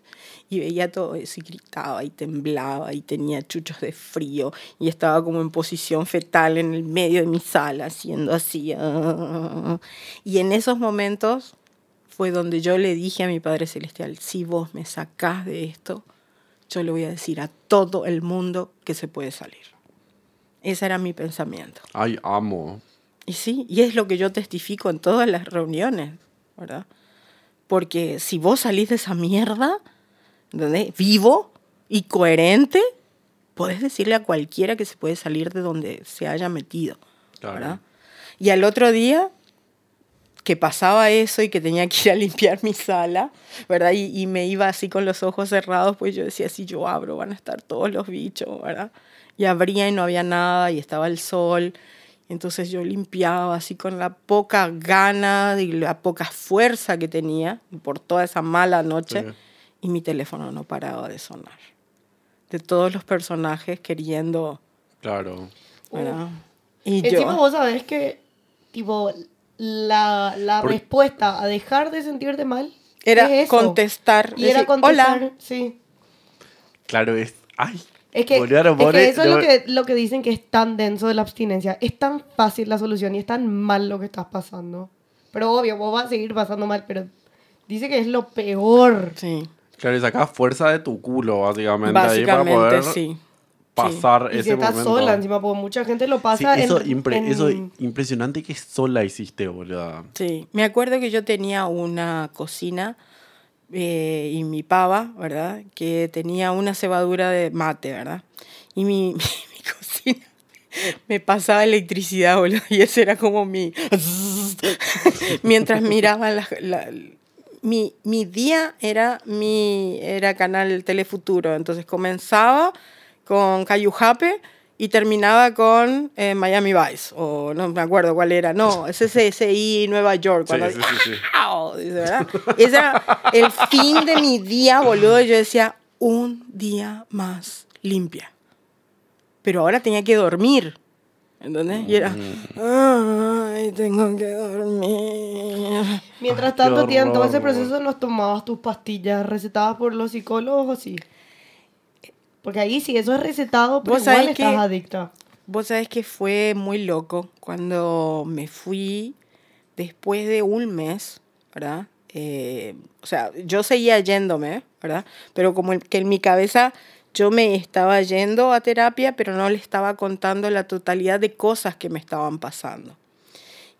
y veía todo eso y gritaba y temblaba y tenía chuchos de frío y estaba como en posición fetal en el medio de mi sala haciendo así. ah. Y en esos momentos fue donde yo le dije a mi Padre Celestial, si vos me sacás de esto, yo le voy a decir a todo el mundo que se puede salir. Ese era mi pensamiento. Ay, amo. Y sí, y es lo que yo testifico en todas las reuniones, ¿verdad? Porque si vos salís de esa mierda, ¿entendés? Vivo y coherente, podés decirle a cualquiera que se puede salir de donde se haya metido, Claro. ¿verdad? Y al otro día que pasaba eso y que tenía que ir a limpiar mi sala, ¿verdad? Y, y me iba así con los ojos cerrados, pues yo decía, si yo abro van a estar todos los bichos, ¿verdad? Y abría y no había nada y estaba el sol. Entonces yo limpiaba así con la poca gana y la poca fuerza que tenía por toda esa mala noche Sí. y mi teléfono no paraba de sonar. De todos los personajes queriendo, Claro. ¿verdad? Y Encima yo... vos sabés que, tipo, la, la Por- respuesta a dejar de sentirte mal Era es contestar, Y era contestar, hola, sí. Claro, es... Ay. Es que, es eso es lo que, lo que dicen que es tan denso de la abstinencia. Es tan fácil la solución y es tan mal lo que estás pasando. Pero obvio, vos vas a seguir pasando mal, pero dice que es lo peor. Sí, Claro, y sacas fuerza de tu culo, básicamente, ahí para poder sí. Pasar Y ese si estás momento. sola encima, porque mucha gente lo Sí, pasa eso, en, impre- en- eso impresionante que sola hiciste, boludo. Sí, me acuerdo que yo tenía una cocina eh, y mi pava, ¿verdad? Que tenía una cebadura de mate, ¿verdad? Y mi, mi, mi cocina me pasaba electricidad, boludo, y ese era como mi... Mientras miraba la... la- mi, mi día era mi era canal Telefuturo, entonces comenzaba con Cayujape y terminaba con eh, Miami Vice, o no me acuerdo cuál era, no, es CSI Nueva York. Cuando- sí, sí, sí. ¡Au! Dice, ¿verdad? Ese era el fin de mi día, boludo. y Yo decía, un día más limpia. Pero ahora tenía que dormir. ¿Entendés? Y era, ay, tengo que dormir. Mientras tanto, tía, en todo ese proceso nos tomabas tus pastillas recetadas por los psicólogos o sí. Porque ahí sí, eso es recetado, pero Vos igual estás que- adicta. Vos sabés que fue muy loco cuando me fui después de un mes, ¿verdad? Eh, o sea, yo seguía yéndome, ¿verdad? Pero como que en mi cabeza yo me estaba yendo a terapia, pero no le estaba contando la totalidad de cosas que me estaban pasando.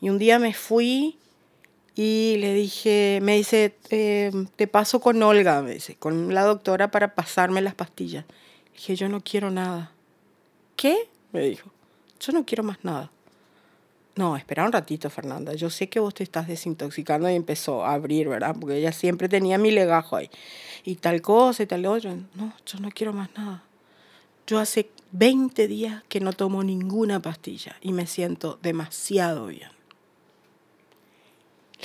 Y un día me fui y le dije, me dice, eh, te paso con Olga, me dice, con la doctora para pasarme las pastillas. Dije, yo no quiero nada. ¿Qué? Me dijo. Yo no quiero más nada. No, espera un ratito, Fernanda. Yo sé que vos te estás desintoxicando y empezó a abrir, ¿verdad? Porque ella siempre tenía mi legajo ahí. Y tal cosa y tal otra. No, yo no quiero más nada. Yo hace 20 días que no tomo ninguna pastilla y me siento demasiado bien.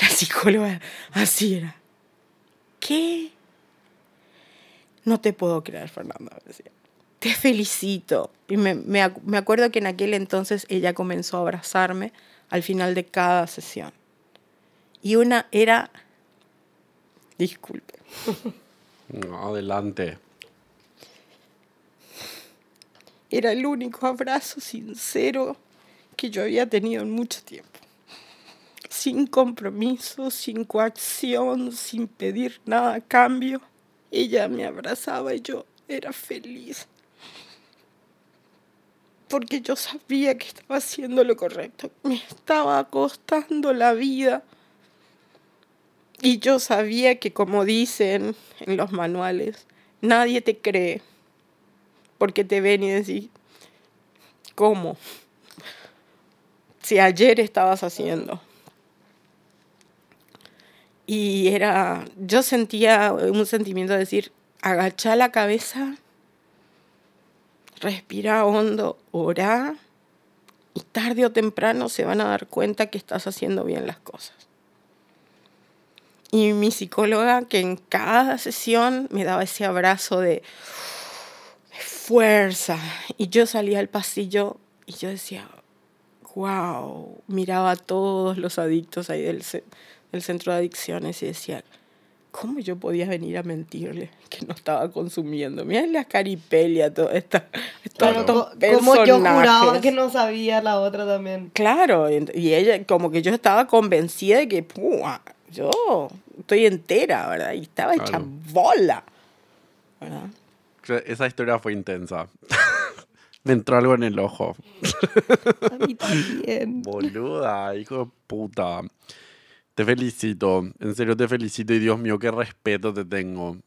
La psicóloga así era. ¿Qué? No te puedo creer, Fernanda. decía. Te felicito. Y me, me me acuerdo que en aquel entonces ella comenzó a abrazarme al final de cada sesión. Y una era... Disculpe. No, adelante. Era el único abrazo sincero que yo había tenido en mucho tiempo. Sin compromiso, sin coacción, sin pedir nada a cambio. Ella me abrazaba y yo era feliz. Porque yo sabía que estaba haciendo lo correcto. Me estaba costando la vida. Y yo sabía que, como dicen en los manuales, nadie te cree porque te ven y decís, ¿cómo? Si ayer estabas haciendo. Y era, yo sentía un sentimiento de decir, agacha la cabeza, respira hondo, ora, y tarde o temprano se van a dar cuenta que estás haciendo bien las cosas. Y mi psicóloga, que en cada sesión me daba ese abrazo de, fuerza. Y yo salía al pasillo y yo decía, wow, miraba a todos los adictos ahí del, del centro de adicciones y decía, ¿cómo yo podía venir a mentirle que no estaba consumiendo? Mira la caripelia, toda esta, Claro. co- como yo juraba que no sabía la otra también. Claro, y ella, como que yo estaba convencida de que, "Pua, yo estoy entera, ¿verdad? Y estaba hecha Claro. bola, ¿verdad? Esa historia fue intensa. Me entró algo en el ojo. A mí también. Boluda, hijo de puta. Te felicito, en serio te felicito y Dios mío, qué respeto te tengo.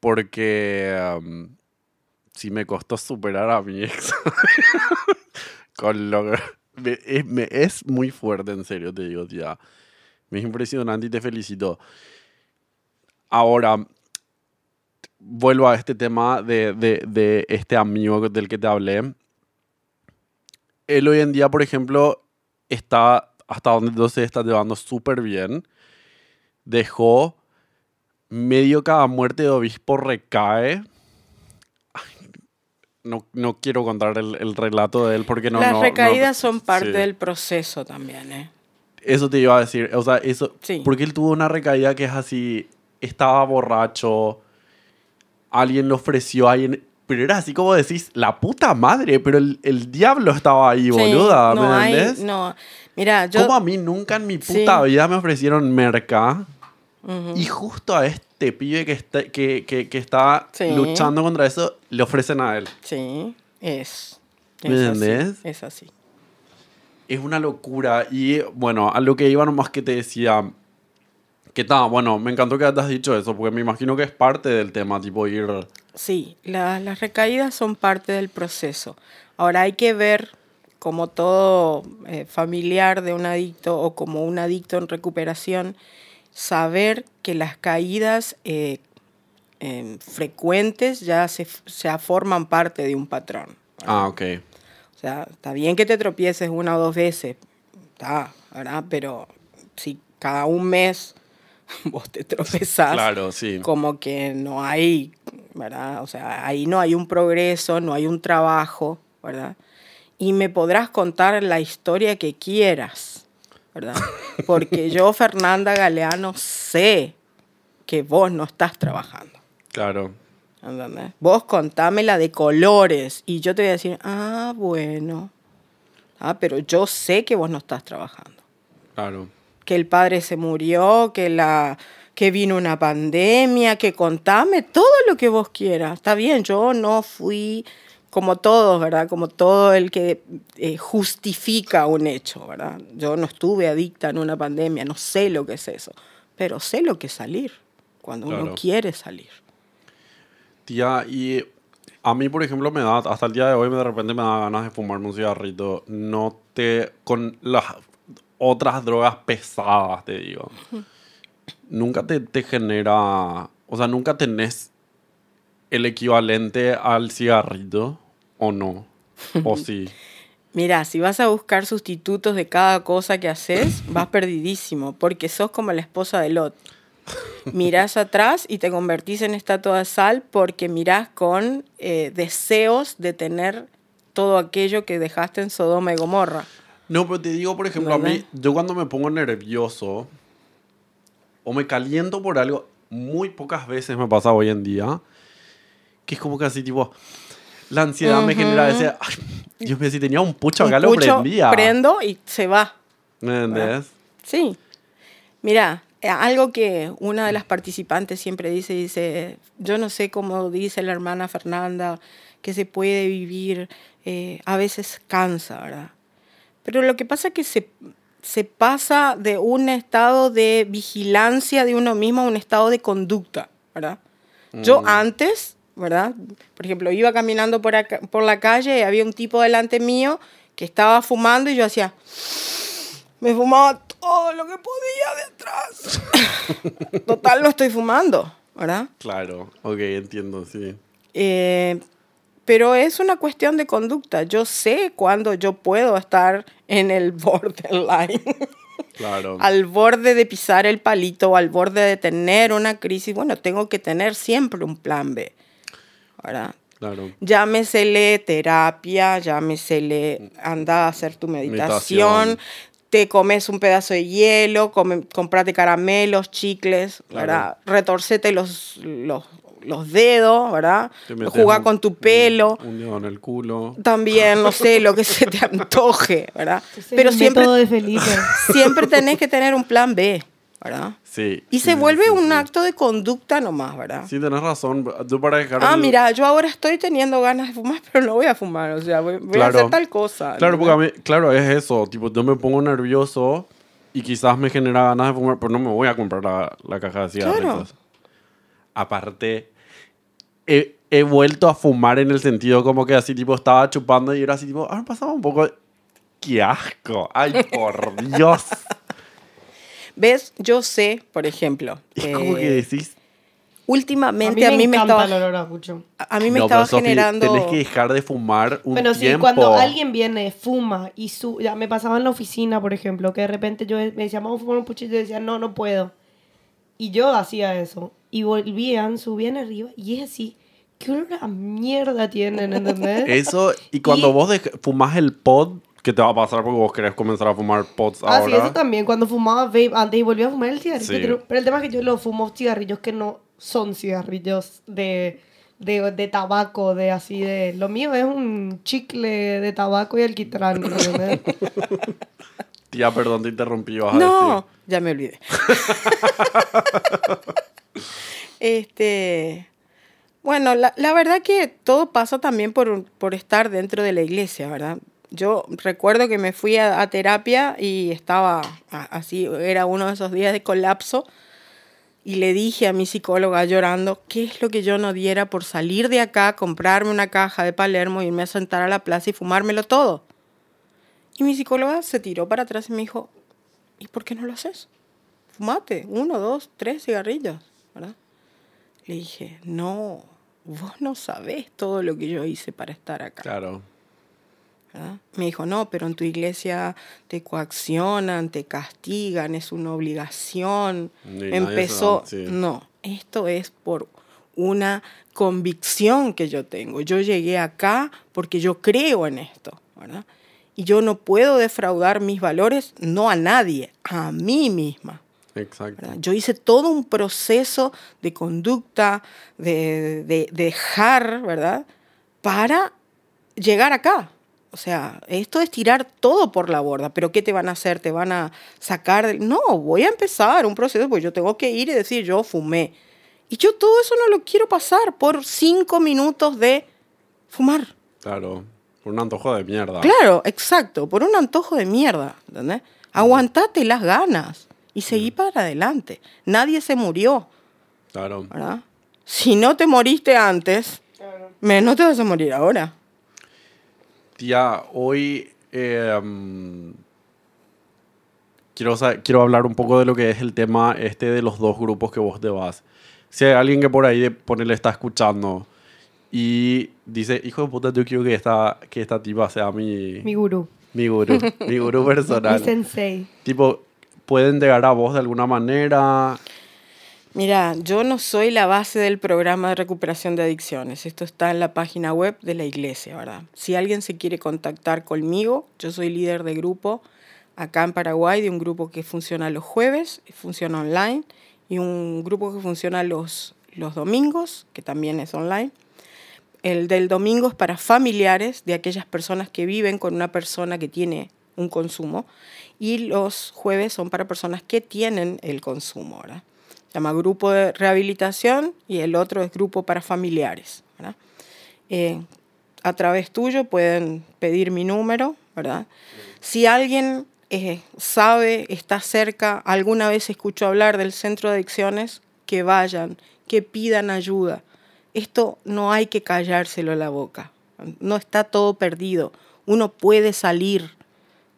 Porque sí me costó superar a mi ex. Con lo me, es, muy fuerte, en serio, te digo, tía. Me es impresionante y te felicito. Ahora, vuelvo a este tema de- de este amigo del que te hablé. Él hoy en día, por ejemplo, está hasta donde se está llevando súper bien. Dejó medio cada muerte de obispo recae. Ay, no, no quiero contar el, el relato de él porque no. Las no- no- recaídas son parte sí. del proceso también, ¿eh? Eso te iba a decir. O sea, eso. Sí. Porque él tuvo una recaída que es así. Estaba borracho. Alguien le ofreció a alguien. Pero era así como decís, la puta madre, pero el, el diablo estaba ahí, Sí, boluda. ¿Me no entendés? no, mira, yo... Como a mí nunca en mi puta Sí. vida me ofrecieron merca. Ujú. Y justo a este pibe que está, que, que, que está Sí. luchando contra eso, le ofrecen a él. Sí, es. ¿Me es entendés? Así, es así. Es una locura. Y bueno, a lo que iba nomás que te decía. Que tal, bueno, me encantó que te has dicho eso, porque me imagino que es parte del tema, tipo ir. Sí, la- las recaídas son parte del proceso. Ahora hay que ver, como todo eh, familiar de un adicto o como un adicto en recuperación, saber que las caídas eh, em, frecuentes ya se, ya forman parte de un patrón. Ah, ok. O sea, está bien que te tropieces una o dos veces, está, ¿verdad? Pero si cada un mes vos te tropezás, Claro, sí. como que no hay, ¿verdad? O sea, ahí no hay un progreso, no hay un trabajo, ¿verdad? y me podrás contar la historia que quieras, ¿verdad? Porque yo, Fernanda Galeano, sé que vos no estás trabajando. Claro. ¿entendés? Vos contámela de colores y yo te voy a decir, ah, bueno. Ah, pero yo sé que vos no estás trabajando. Claro. Que el padre se murió, que la que vino una pandemia, que contame todo lo que vos quieras. Está bien, yo no fui como todos, ¿verdad? Como todo el que eh, justifica un hecho, ¿verdad? Yo no estuve adicta en una pandemia, no sé lo que es eso, pero sé lo que es salir, cuando uno quiere salir. Tía, y a mí, por ejemplo, me da, hasta el día de hoy, de repente me da ganas de fumarme un cigarrito. No te, con las otras drogas pesadas, te digo. Nunca te, te genera, o sea, nunca tenés el equivalente al cigarrito, ¿o no? ¿O sí? Mira, si vas a buscar sustitutos de cada cosa que haces, vas perdidísimo, porque sos como la esposa de Lot. Mirás atrás y te convertís en estatua de sal porque mirás con eh, deseos de tener todo aquello que dejaste en Sodoma y Gomorra. No, pero te digo, por ejemplo, a mí, yo cuando me pongo nervioso o me caliento por algo, muy pocas veces me pasa hoy en día, que es como que así, tipo, la ansiedad me genera ese, ay, Dios mío, si tenía un pucho acá Un lo pucho, prendía. prendo y se va. ¿Me entendés? Sí. Mira, eh, algo que una de las participantes siempre dice, dice, yo no sé cómo dice la hermana Fernanda, que se puede vivir, eh, a veces cansa, ¿verdad? Pero lo que pasa es que se, se pasa de un estado de vigilancia de uno mismo a un estado de conducta, ¿verdad? Yo antes, ¿verdad? Por ejemplo, iba caminando por, acá- por la calle y había un tipo delante mío que estaba fumando y yo hacía, me fumaba todo lo que podía de atrás. Total, no estoy fumando, ¿verdad? Claro, ok, entiendo, sí. Eh, pero es una cuestión de conducta. Yo sé cuándo yo puedo estar en el borderline, Claro. al borde de pisar el palito, al borde de tener una crisis. Bueno, tengo que tener siempre un plan B, ¿verdad? Claro. Llámesele terapia, llámesele anda a hacer tu meditación, Meditación. te comes un pedazo de hielo, come, comprate caramelos, chicles, Claro. ¿verdad? Retorcete los, los, los dedos, ¿verdad? Un- con tu pelo. Un, un dedo en el culo. También, no sé, lo que se te antoje, ¿verdad? Ese Pero siempre, de Felipe. siempre tenés que tener un plan B, ¿verdad? Sí. Y sí, se sí, vuelve sí, un sí. acto de conducta nomás, ¿verdad? Sí, tenés razón. Tú para dejar Ah, el- mira, yo ahora estoy teniendo ganas de fumar, pero no voy a fumar, o sea, voy, voy Claro. a hacer tal cosa. Claro, ¿no? porque a mí, claro, es eso. Tipo, yo me pongo nervioso y quizás me genera ganas de fumar, pero no me voy a comprar la, la caja de cigarrillos. Aparte, he, he vuelto a fumar en el sentido como que así, tipo, estaba chupando y era así, tipo, ah, pasaba un poco. ¡Qué asco! ¡Ay, por Dios! ¿Ves? Yo sé, por ejemplo, Es eh, como que decís. últimamente a mí me, estaba, el olor a a mí me no, estaba pero, generando... Tenés que dejar de fumar un Pero sí, tiempo. cuando alguien viene, fuma y su... Ya me pasaba en la oficina, por ejemplo, que de repente yo me decía, vamos a fumar un pucho y yo decía, no, no puedo. Y yo hacía eso. Y volvían, subían arriba y es así. ¿Qué olor a mierda tienen, entendés? Eso, y cuando Y- vos fumás el pod, ¿qué te va a pasar porque vos querés comenzar a fumar pods Ah, sí, ahora? eso también. Cuando fumaba vape antes y volvía a fumar el cigarrillo. Sí. Pero, pero el tema es que yo lo fumo cigarrillos que no son cigarrillos de, de, de tabaco, de así de... Lo mío es un chicle de tabaco y alquitrán. ¿entendés? Tía, perdón, te interrumpí. Vas a No, decir. ya me olvidé. este, bueno, la, la verdad que todo pasa también por, por estar dentro de la iglesia, ¿verdad? Yo recuerdo que me fui a, terapia y estaba así, era uno de esos días de colapso y le dije a mi psicóloga llorando, ¿qué es lo que yo no diera por salir de acá, comprarme una caja de Palermo, irme a sentar a la plaza y fumármelo todo? Y mi psicóloga se tiró para atrás y me dijo, ¿y por qué no lo haces? Fumate, uno, dos, tres cigarrillos. Le dije, no, vos no sabés todo lo que yo hice para estar acá. Claro. ¿verdad? Me dijo, no, pero en tu iglesia te coaccionan, te castigan, es una obligación. Empezó, sí. no, esto es por una convicción que yo tengo. Yo llegué acá porque yo creo en esto. ¿verdad? Y yo no puedo defraudar mis valores, no a nadie, a mí misma. Exacto. ¿verdad? Yo hice todo un proceso de conducta, de, de- de dejar, ¿verdad? Para llegar acá. O sea, esto es tirar todo por la borda. ¿Pero qué te van a hacer? ¿Te van a sacar? del- No, voy a empezar un proceso, porque yo tengo que ir y decir, yo fumé. Y yo todo eso no lo quiero pasar por cinco minutos de fumar. Claro. Por un antojo de mierda. Claro, exacto, por un antojo de mierda, ¿entendés? Aguantate las ganas y seguí para adelante. Nadie se murió, Claro. ¿verdad? Si no te moriste antes, menos te vas a morir ahora. Tía, hoy eh, quiero, quiero hablar un poco de lo que es el tema este de los dos grupos que vos te vas. Si hay alguien que por ahí de ponerle está escuchando y dice, hijo de puta, yo quiero que esta, que esta tipa sea mi, Mi gurú. mi gurú, mi gurú Mi personal. sensei. tipo, pueden llegar a vos de alguna manera. Mira, yo no soy la base del programa de recuperación de adicciones. Esto está en la página web de la iglesia, ¿verdad? Si alguien se quiere contactar conmigo, yo soy líder de grupo acá en Paraguay, de un grupo que funciona los jueves, funciona online, y un grupo que funciona los, los domingos, que también es online. El del domingo es para familiares de aquellas personas que viven con una persona que tiene un consumo y los jueves son para personas que tienen el consumo. ¿verdad? Se llama grupo de rehabilitación y el otro es grupo para familiares. ¿verdad? Eh, a través tuyo pueden pedir mi número, ¿verdad? Si alguien eh, sabe, está cerca, alguna vez escuchó hablar del centro de adicciones, que vayan, que pidan ayuda. Esto no hay que callárselo la boca. No está todo perdido. Uno puede salir,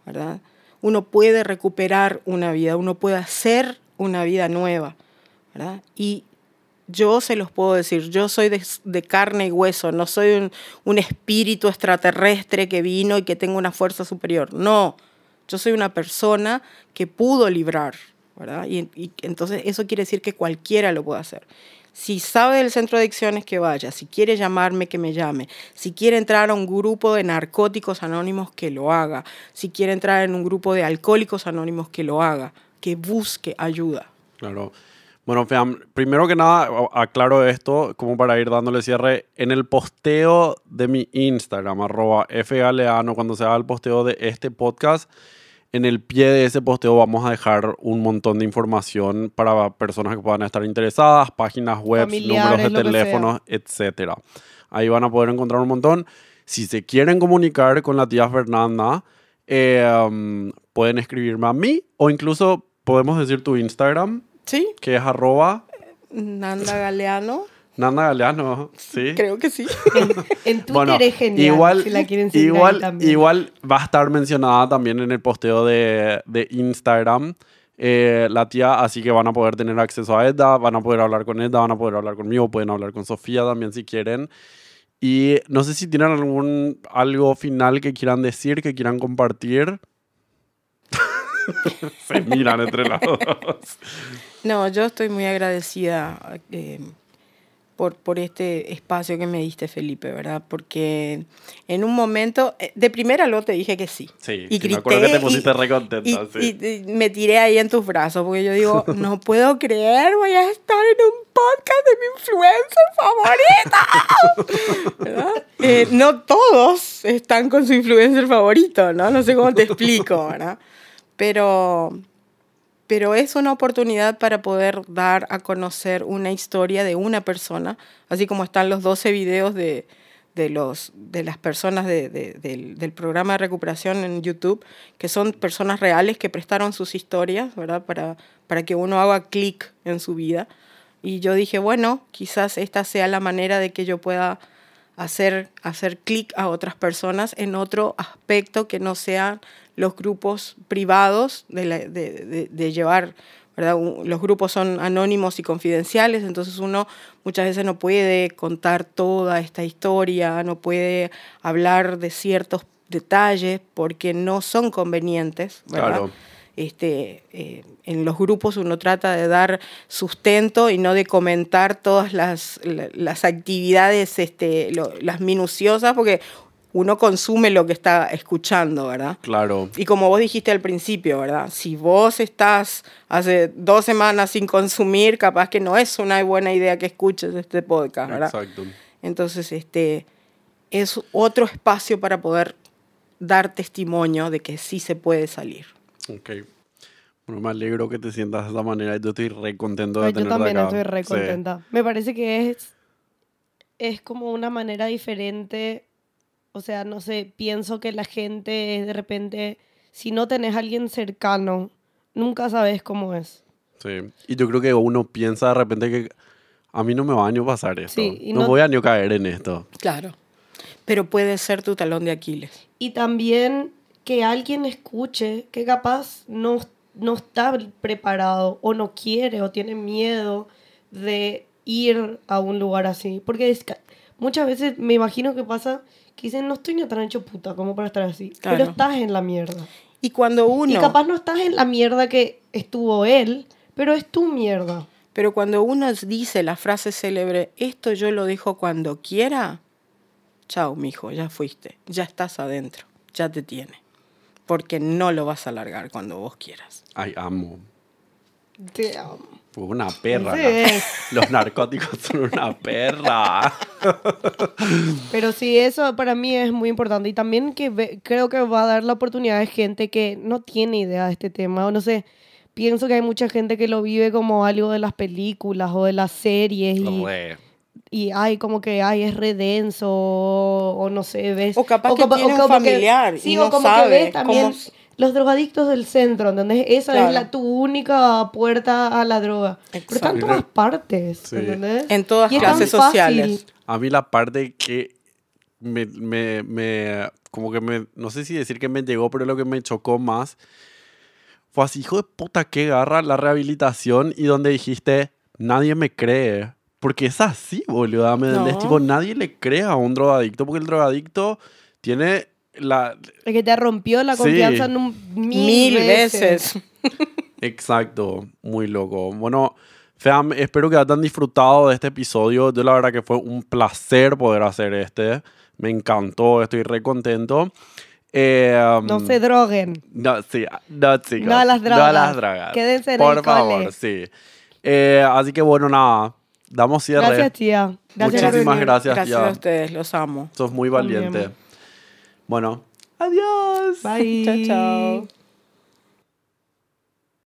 ¿verdad? Uno puede recuperar una vida, uno puede hacer una vida nueva, ¿verdad? Y yo se los puedo decir, yo soy de, carne y hueso, no soy un, espíritu extraterrestre que vino y que tengo una fuerza superior. No, yo soy una persona que pudo librar, ¿verdad? Y entonces eso quiere decir que cualquiera lo puede hacer. Si sabe del centro de adicciones, que vaya. Si quiere llamarme, que me llame. Si quiere entrar a un grupo de narcóticos anónimos, que lo haga. Si quiere entrar en un grupo de alcohólicos anónimos, que lo haga. Que busque ayuda. Claro. Bueno, Feam, primero que nada, aclaro esto, como para ir dándole cierre. En el posteo de mi Instagram, arroba fgaleano, cuando se haga el posteo de este podcast, en el pie de ese posteo vamos a dejar un montón de información para personas que puedan estar interesadas, páginas web, números de que teléfono, etcétera. Ahí van a poder encontrar un montón. Si se quieren comunicar con la tía Fernanda, eh, um, pueden escribirme a mí o incluso podemos decir tu Instagram, ¿Sí? que es arroba Nanda Galeano. Nanda Galeano, ¿sí? Creo que sí. En Twitter Bueno, es genial. igual, si la quieren seguir ahí igual, también. igual va a estar mencionada también en el posteo de, de Instagram. eh, la tía, así que van a poder tener acceso a ella, van a poder hablar con ella, van a poder hablar conmigo, pueden hablar con Sofía también si quieren. Y no sé si tienen algún algo final que quieran decir, que quieran compartir. Se miran entre los dos. No, yo estoy muy agradecida eh, por, por este espacio que me diste, Felipe, ¿verdad? Porque en un momento, eh, de primera lo te dije que sí. Sí, y sí, me acuerdo que te grité pusiste y- re contenta, y- sí. y- y me tiré ahí en tus brazos, porque yo digo, no puedo creer, voy a estar en un podcast de mi influencer favorita. ¿verdad? Eh, no todos están con su influencer favorito, ¿no? No sé cómo te explico, ¿verdad? Pero, pero es una oportunidad para poder dar a conocer una historia de una persona, así como están los 12 videos de, de, los, de las personas de- de- del, del programa de recuperación en YouTube, que son personas reales que prestaron sus historias, ¿verdad? Para, para que uno haga clic en su vida. Y yo dije, bueno, quizás esta sea la manera de que yo pueda hacer, hacer clic a otras personas en otro aspecto que no sean los grupos privados de, la- de- de- llevar, ¿verdad? Los grupos son anónimos y confidenciales, entonces uno muchas veces no puede contar toda esta historia, no puede hablar de ciertos detalles porque no son convenientes. Claro. Este, eh, en los grupos uno trata de dar sustento y no de comentar todas las, la- las actividades, este, lo- las minuciosas, porque uno consume lo que está escuchando, ¿verdad? Claro. Y como vos dijiste al principio, ¿verdad? Si vos estás hace dos semanas sin consumir, capaz que no es una buena idea que escuches este podcast, ¿verdad? Exacto. Entonces, este es otro espacio para poder dar testimonio de que sí se puede salir. Ok. Bueno, me alegro que te sientas de esa manera. Yo estoy re contento de Ay, yo tenerte también acá. estoy re Sí. contenta. Me parece que es, es como una manera diferente. O sea, no sé, pienso que la gente es de repente, si no tenés a alguien cercano, nunca sabes cómo es. Sí. Y yo creo que uno piensa de repente que a mí no me va a ni pasar esto. Sí, y no, no- voy a ni caer en esto. Claro. Pero puede ser tu talón de Aquiles. Y también que alguien escuche que capaz no, no está preparado o no quiere o tiene miedo de ir a un lugar así. Porque muchas veces me imagino que pasa que dicen, no estoy ni tan hecho puta como para estar así. Claro. Pero estás en la mierda. Y cuando uno... Y capaz no estás en la mierda que estuvo él, pero es tu mierda. Pero cuando uno dice la frase célebre, esto yo lo dejo cuando quiera, chao, mijo, ya fuiste, ya estás adentro, ya te tiene. Porque no lo vas a largar cuando vos quieras. Ay, amo. Te amo. Fue una perra. Sí la-. Los narcóticos son una perra. Pero sí, eso para mí es muy importante. Y también que ve- creo que va a dar la oportunidad a gente que no tiene idea de este tema. O no sé, pienso que hay mucha gente que lo vive como algo de las películas o de las series. Y, Re. Y ay, como que ay, es re denso. O, o no sé, ves. O capaz que como- tiene un como que- familiar y sí, no o como sabe que ves también. cómo s- Los drogadictos del centro, ¿entendés? Esa Claro. es la, tu única puerta a la droga. Pero está en Exacto. todas partes, Sí. ¿entendés? En todas Y clases sociales. A mí la parte que me, me, me- como que me, no sé si decir que me llegó, pero lo que me chocó más fue así, hijo de puta, qué garra la rehabilitación y donde dijiste, nadie me cree. Porque es así, boludo. No. Tipo, nadie le cree a un drogadicto porque el drogadicto tiene la... El que te rompió la Sí. confianza en un mil, Mil, veces. Exacto, muy loco. Bueno, Fam, espero que hayan disfrutado de este episodio. Yo la verdad que fue un placer poder hacer este. Me encantó, estoy re contento. Eh, No se droguen. No, sí, no, chicos. No a las No a drogas. las drogas. Quédense en Por el favor, cole. sí. Eh, así que bueno, nada. Damos cierre. Gracias, tía. Gracias Muchísimas gracias, Gracias tía. a ustedes, los amo. Sos muy valiente. También. Bueno, adiós. Bye. Chao, chao.